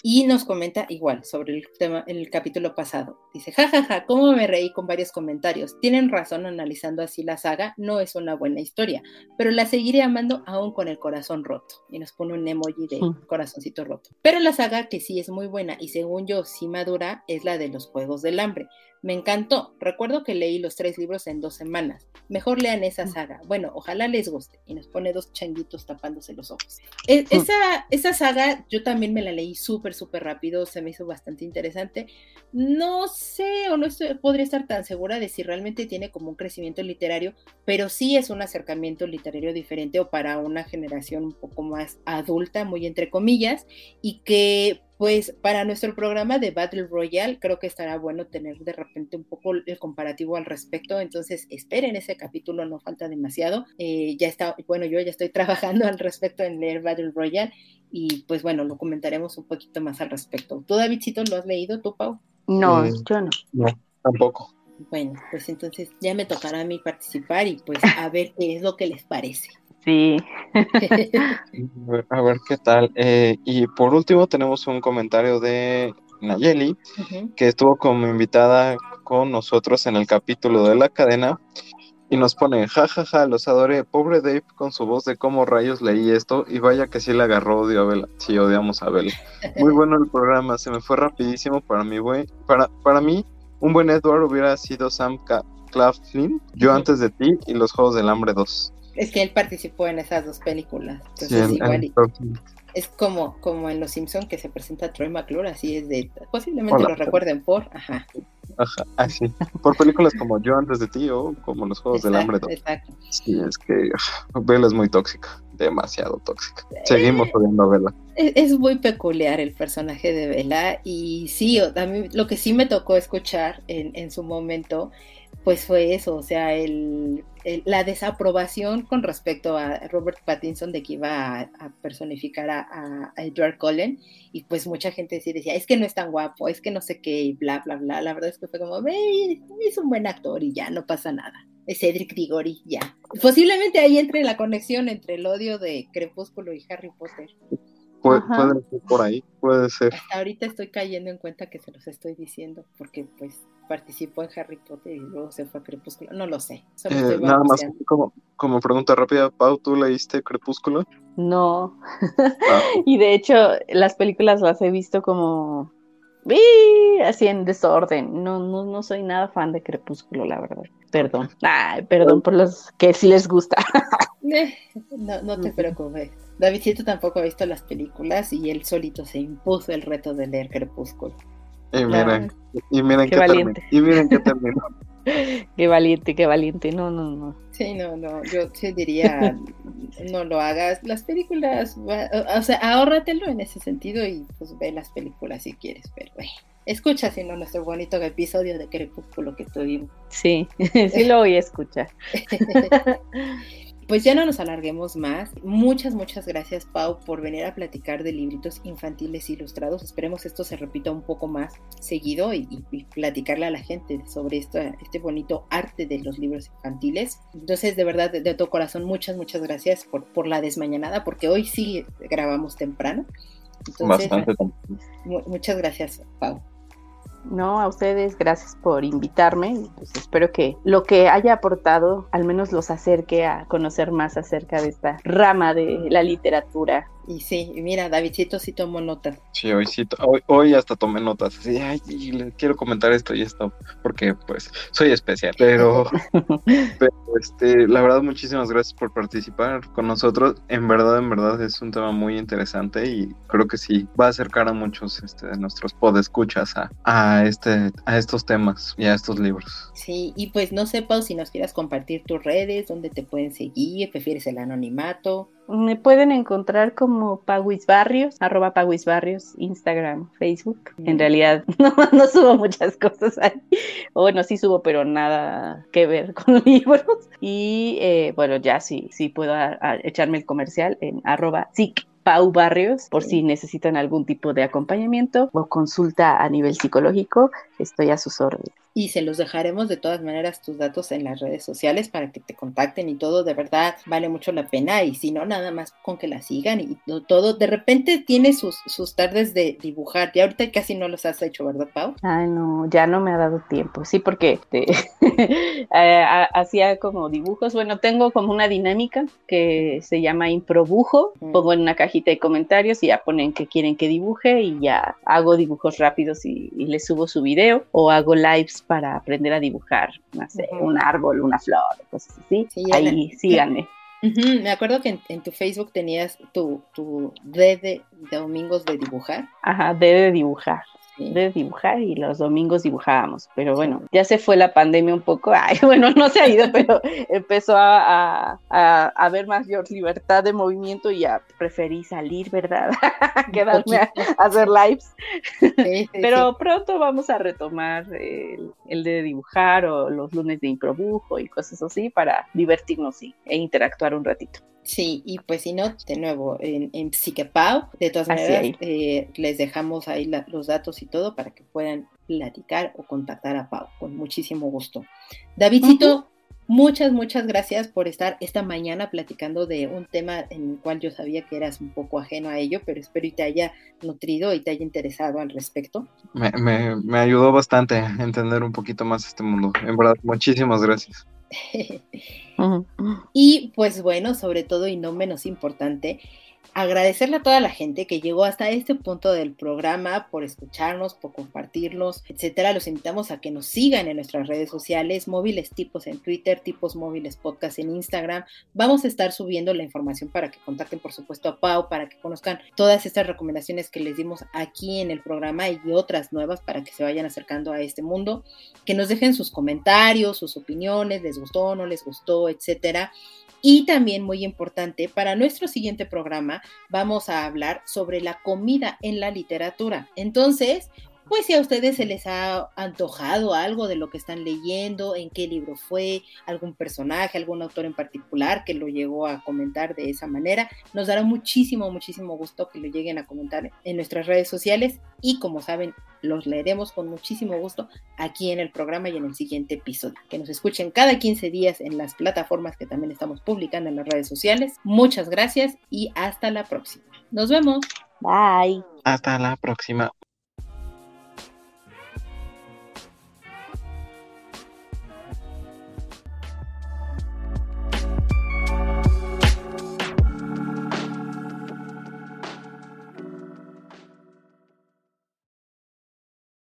y nos comenta igual sobre el tema en el capítulo pasado. Dice, jajaja, ja, ja, cómo me reí con varios comentarios. Tienen razón analizando así la saga, no es una buena historia, pero la seguiré amando aún con el corazón roto. Y nos pone un emoji de corazoncito roto. Pero la saga que sí es muy buena y según yo sí madura es la de los Juegos del Hambre. Me encantó. Recuerdo que leí los tres libros en dos semanas. Mejor lean esa saga. Bueno, ojalá les guste. Y nos pone dos changuitos tapándose los ojos. E, esa, esa saga yo también me la leí súper, súper rápido. Se me hizo bastante interesante. No sé o no podría estar tan segura de si realmente tiene como un crecimiento literario, pero sí es un acercamiento literario diferente o para una generación un poco más adulta, muy entre comillas, y que pues para nuestro programa de Battle Royale creo que estará bueno tener de repente un poco el comparativo al respecto, entonces esperen ese capítulo, no falta demasiado, eh, ya está, bueno, yo ya estoy trabajando al respecto en leer Battle Royale y pues bueno, lo comentaremos un poquito más al respecto. ¿Tú, Davidcito, lo has leído tú, Pau? No, yo no. No, tampoco. Bueno, pues entonces ya me tocará a mí participar y pues a ver qué es lo que les parece. Sí. a ver qué tal. Eh, y por último tenemos un comentario de Nayeli, que estuvo como invitada con nosotros en el capítulo de la cadena. Y nos pone, jajaja, ja, ja, los adoré. Pobre Dave con su voz de cómo rayos leí esto. Y vaya que sí le agarró odio a Bella. Sí, odiamos a Bella. Muy bueno el programa, se me fue rapidísimo para mi buen. Para, para mí, un buen Edward hubiera sido Sam Claflin, Yo antes de ti y los Juegos del Hambre 2. Es que él participó en esas dos películas. es como, como en Los Simpson que se presenta Troy McClure, así es de, posiblemente lo recuerden por, ajá. Ajá, así. Por películas como Yo antes de ti o como Los Juegos del Hambre. Exacto. Sí, es que Vela es muy tóxica, demasiado tóxica. Seguimos odiando a Vela. Es, muy peculiar el personaje de Vela y sí, a mí lo que sí me tocó escuchar en, en su momento pues fue eso, o sea, el, la desaprobación con respecto a Robert Pattinson de que iba a, personificar a, Edward Cullen y pues mucha gente sí decía, es que no es tan guapo, es que no sé qué, y bla, bla, bla, la verdad es que fue como, es un buen actor y ya, no pasa nada. Es Cedric Diggory, ya. Posiblemente ahí entre la conexión entre el odio de Crepúsculo y Harry Potter. Puede ser por ahí, puede ser. Hasta ahorita estoy cayendo en cuenta que se los estoy diciendo, porque pues participó en Harry Potter y luego se fue a Crepúsculo. No lo sé. Eh, nada más como, como, pregunta rápida, Pau, ¿tú leíste Crepúsculo? No. Ah. y de hecho, las películas las he visto como así en desorden. No, no, no soy nada fan de Crepúsculo, la verdad. Perdón. Ay, perdón por los que sí les gusta. Eh, no, no te preocupes. Davidcito tampoco ha visto las películas y él solito se impuso el reto de leer Crepúsculo. Y miren, y miren qué, valiente. Y miren qué terminó. qué valiente, qué valiente. No, no, no. Sí, no, no. Yo sí diría, no lo hagas. Las películas, o sea, ahórratelo en ese sentido y pues ve las películas si quieres, pero eh, escucha si no nuestro bonito episodio de Crepúsculo que tuvimos. Sí, sí lo voy a escuchar. Pues ya no nos alarguemos más. Muchas, muchas gracias, Pau, por venir a platicar de libritos infantiles ilustrados. Esperemos esto se repita un poco más seguido y, platicarle a la gente sobre este bonito arte de los libros infantiles. Entonces, de verdad, de, todo corazón, muchas, muchas gracias por, por la desmañanada, porque hoy sí grabamos temprano. Bastante. Muchas gracias, Pau. No, a ustedes, gracias por invitarme. Pues espero que lo que haya aportado al menos los acerque a conocer más acerca de esta rama de la literatura y sí, mira, Davidcito sí tomó notas. Sí, hoy sí, hoy, hasta tomé notas. Así, ay, le quiero comentar esto y esto, porque pues soy especial. Pero, pero este, la verdad, muchísimas gracias por participar con nosotros. En verdad, en verdad es un tema muy interesante y creo que sí va a acercar a muchos este, de nuestros podescuchas a, a, este, a estos temas y a estos libros. Sí, y pues no sé, Pau, si nos quieras compartir tus redes, dónde te pueden seguir, prefieres el anonimato. Me pueden encontrar como Paguis Barrios, arroba Paguis Barrios, Instagram, Facebook. En realidad no, subo muchas cosas ahí. O bueno, sí subo, pero nada que ver con libros. Y eh, bueno, ya sí, sí puedo echarme el comercial en arroba Pau Barrios, por si necesitan algún tipo de acompañamiento o consulta a nivel psicológico, estoy a sus órdenes y se los dejaremos de todas maneras tus datos en las redes sociales para que te contacten y todo, de verdad vale mucho la pena. Y si no, nada más con que la sigan y todo, de repente tiene sus, sus tardes de dibujar, y ahorita casi no los has hecho, ¿verdad, Pau? Ay, no, ya no me ha dado tiempo, sí, porque te, eh, hacía como dibujos, bueno, tengo como una dinámica que se llama improbujo, pongo en una cajita de comentarios y ya ponen que quieren que dibuje y ya hago dibujos rápidos y, y les subo su video o hago lives para aprender a dibujar, no sé, un árbol, una flor, cosas así. Ahí síganme. Me acuerdo que en, tu Facebook tenías tu, tu D de, de domingos de dibujar. Ajá, D de dibujar de dibujar y los domingos dibujábamos. Pero bueno, ya se fue la pandemia un poco. Ay, bueno, no se ha ido, pero empezó a, a, haber mayor libertad de movimiento y ya preferí salir, ¿verdad? Quedarme a, hacer lives. pero pronto vamos a retomar el, el, de dibujar o los lunes de improbujo y cosas así para divertirnos y, e interactuar un ratito. Sí, y pues si no, de nuevo, en, en Psiquepau, de todas maneras, eh, les dejamos ahí los datos y todo para que puedan platicar o contactar a Pau, con muchísimo gusto. Davidcito, muchas, muchas gracias por estar esta mañana platicando de un tema en el cual yo sabía que eras un poco ajeno a ello, pero espero y te haya nutrido y te haya interesado al respecto. Me, me, me ayudó bastante a entender un poquito más este mundo. En verdad, muchísimas gracias. y pues bueno, sobre todo y no menos importante, agradecerle a toda la gente que llegó hasta este punto del programa por escucharnos, por compartirlos, etcétera. Los invitamos a que nos sigan en nuestras redes sociales, móviles tipos en Twitter, tipos móviles podcast en Instagram. Vamos a estar subiendo la información para que contacten, por supuesto, a Pau, para que conozcan todas estas recomendaciones que les dimos aquí en el programa y otras nuevas para que se vayan acercando a este mundo. Que nos dejen sus comentarios, sus opiniones, les gustó, no les gustó, etcétera. Y también muy importante, para nuestro siguiente programa vamos a hablar sobre la comida en la literatura. Entonces, pues si a ustedes se les ha antojado algo de lo que están leyendo, en qué libro fue, algún personaje, algún autor en particular que lo llegó a comentar de esa manera, nos dará muchísimo, muchísimo gusto que lo lleguen a comentar en nuestras redes sociales y como saben, los leeremos con muchísimo gusto aquí en el programa y en el siguiente episodio. Que nos escuchen cada 15 días en las plataformas que también estamos publicando en las redes sociales. Muchas gracias y hasta la próxima. Nos vemos. Bye. Hasta la próxima.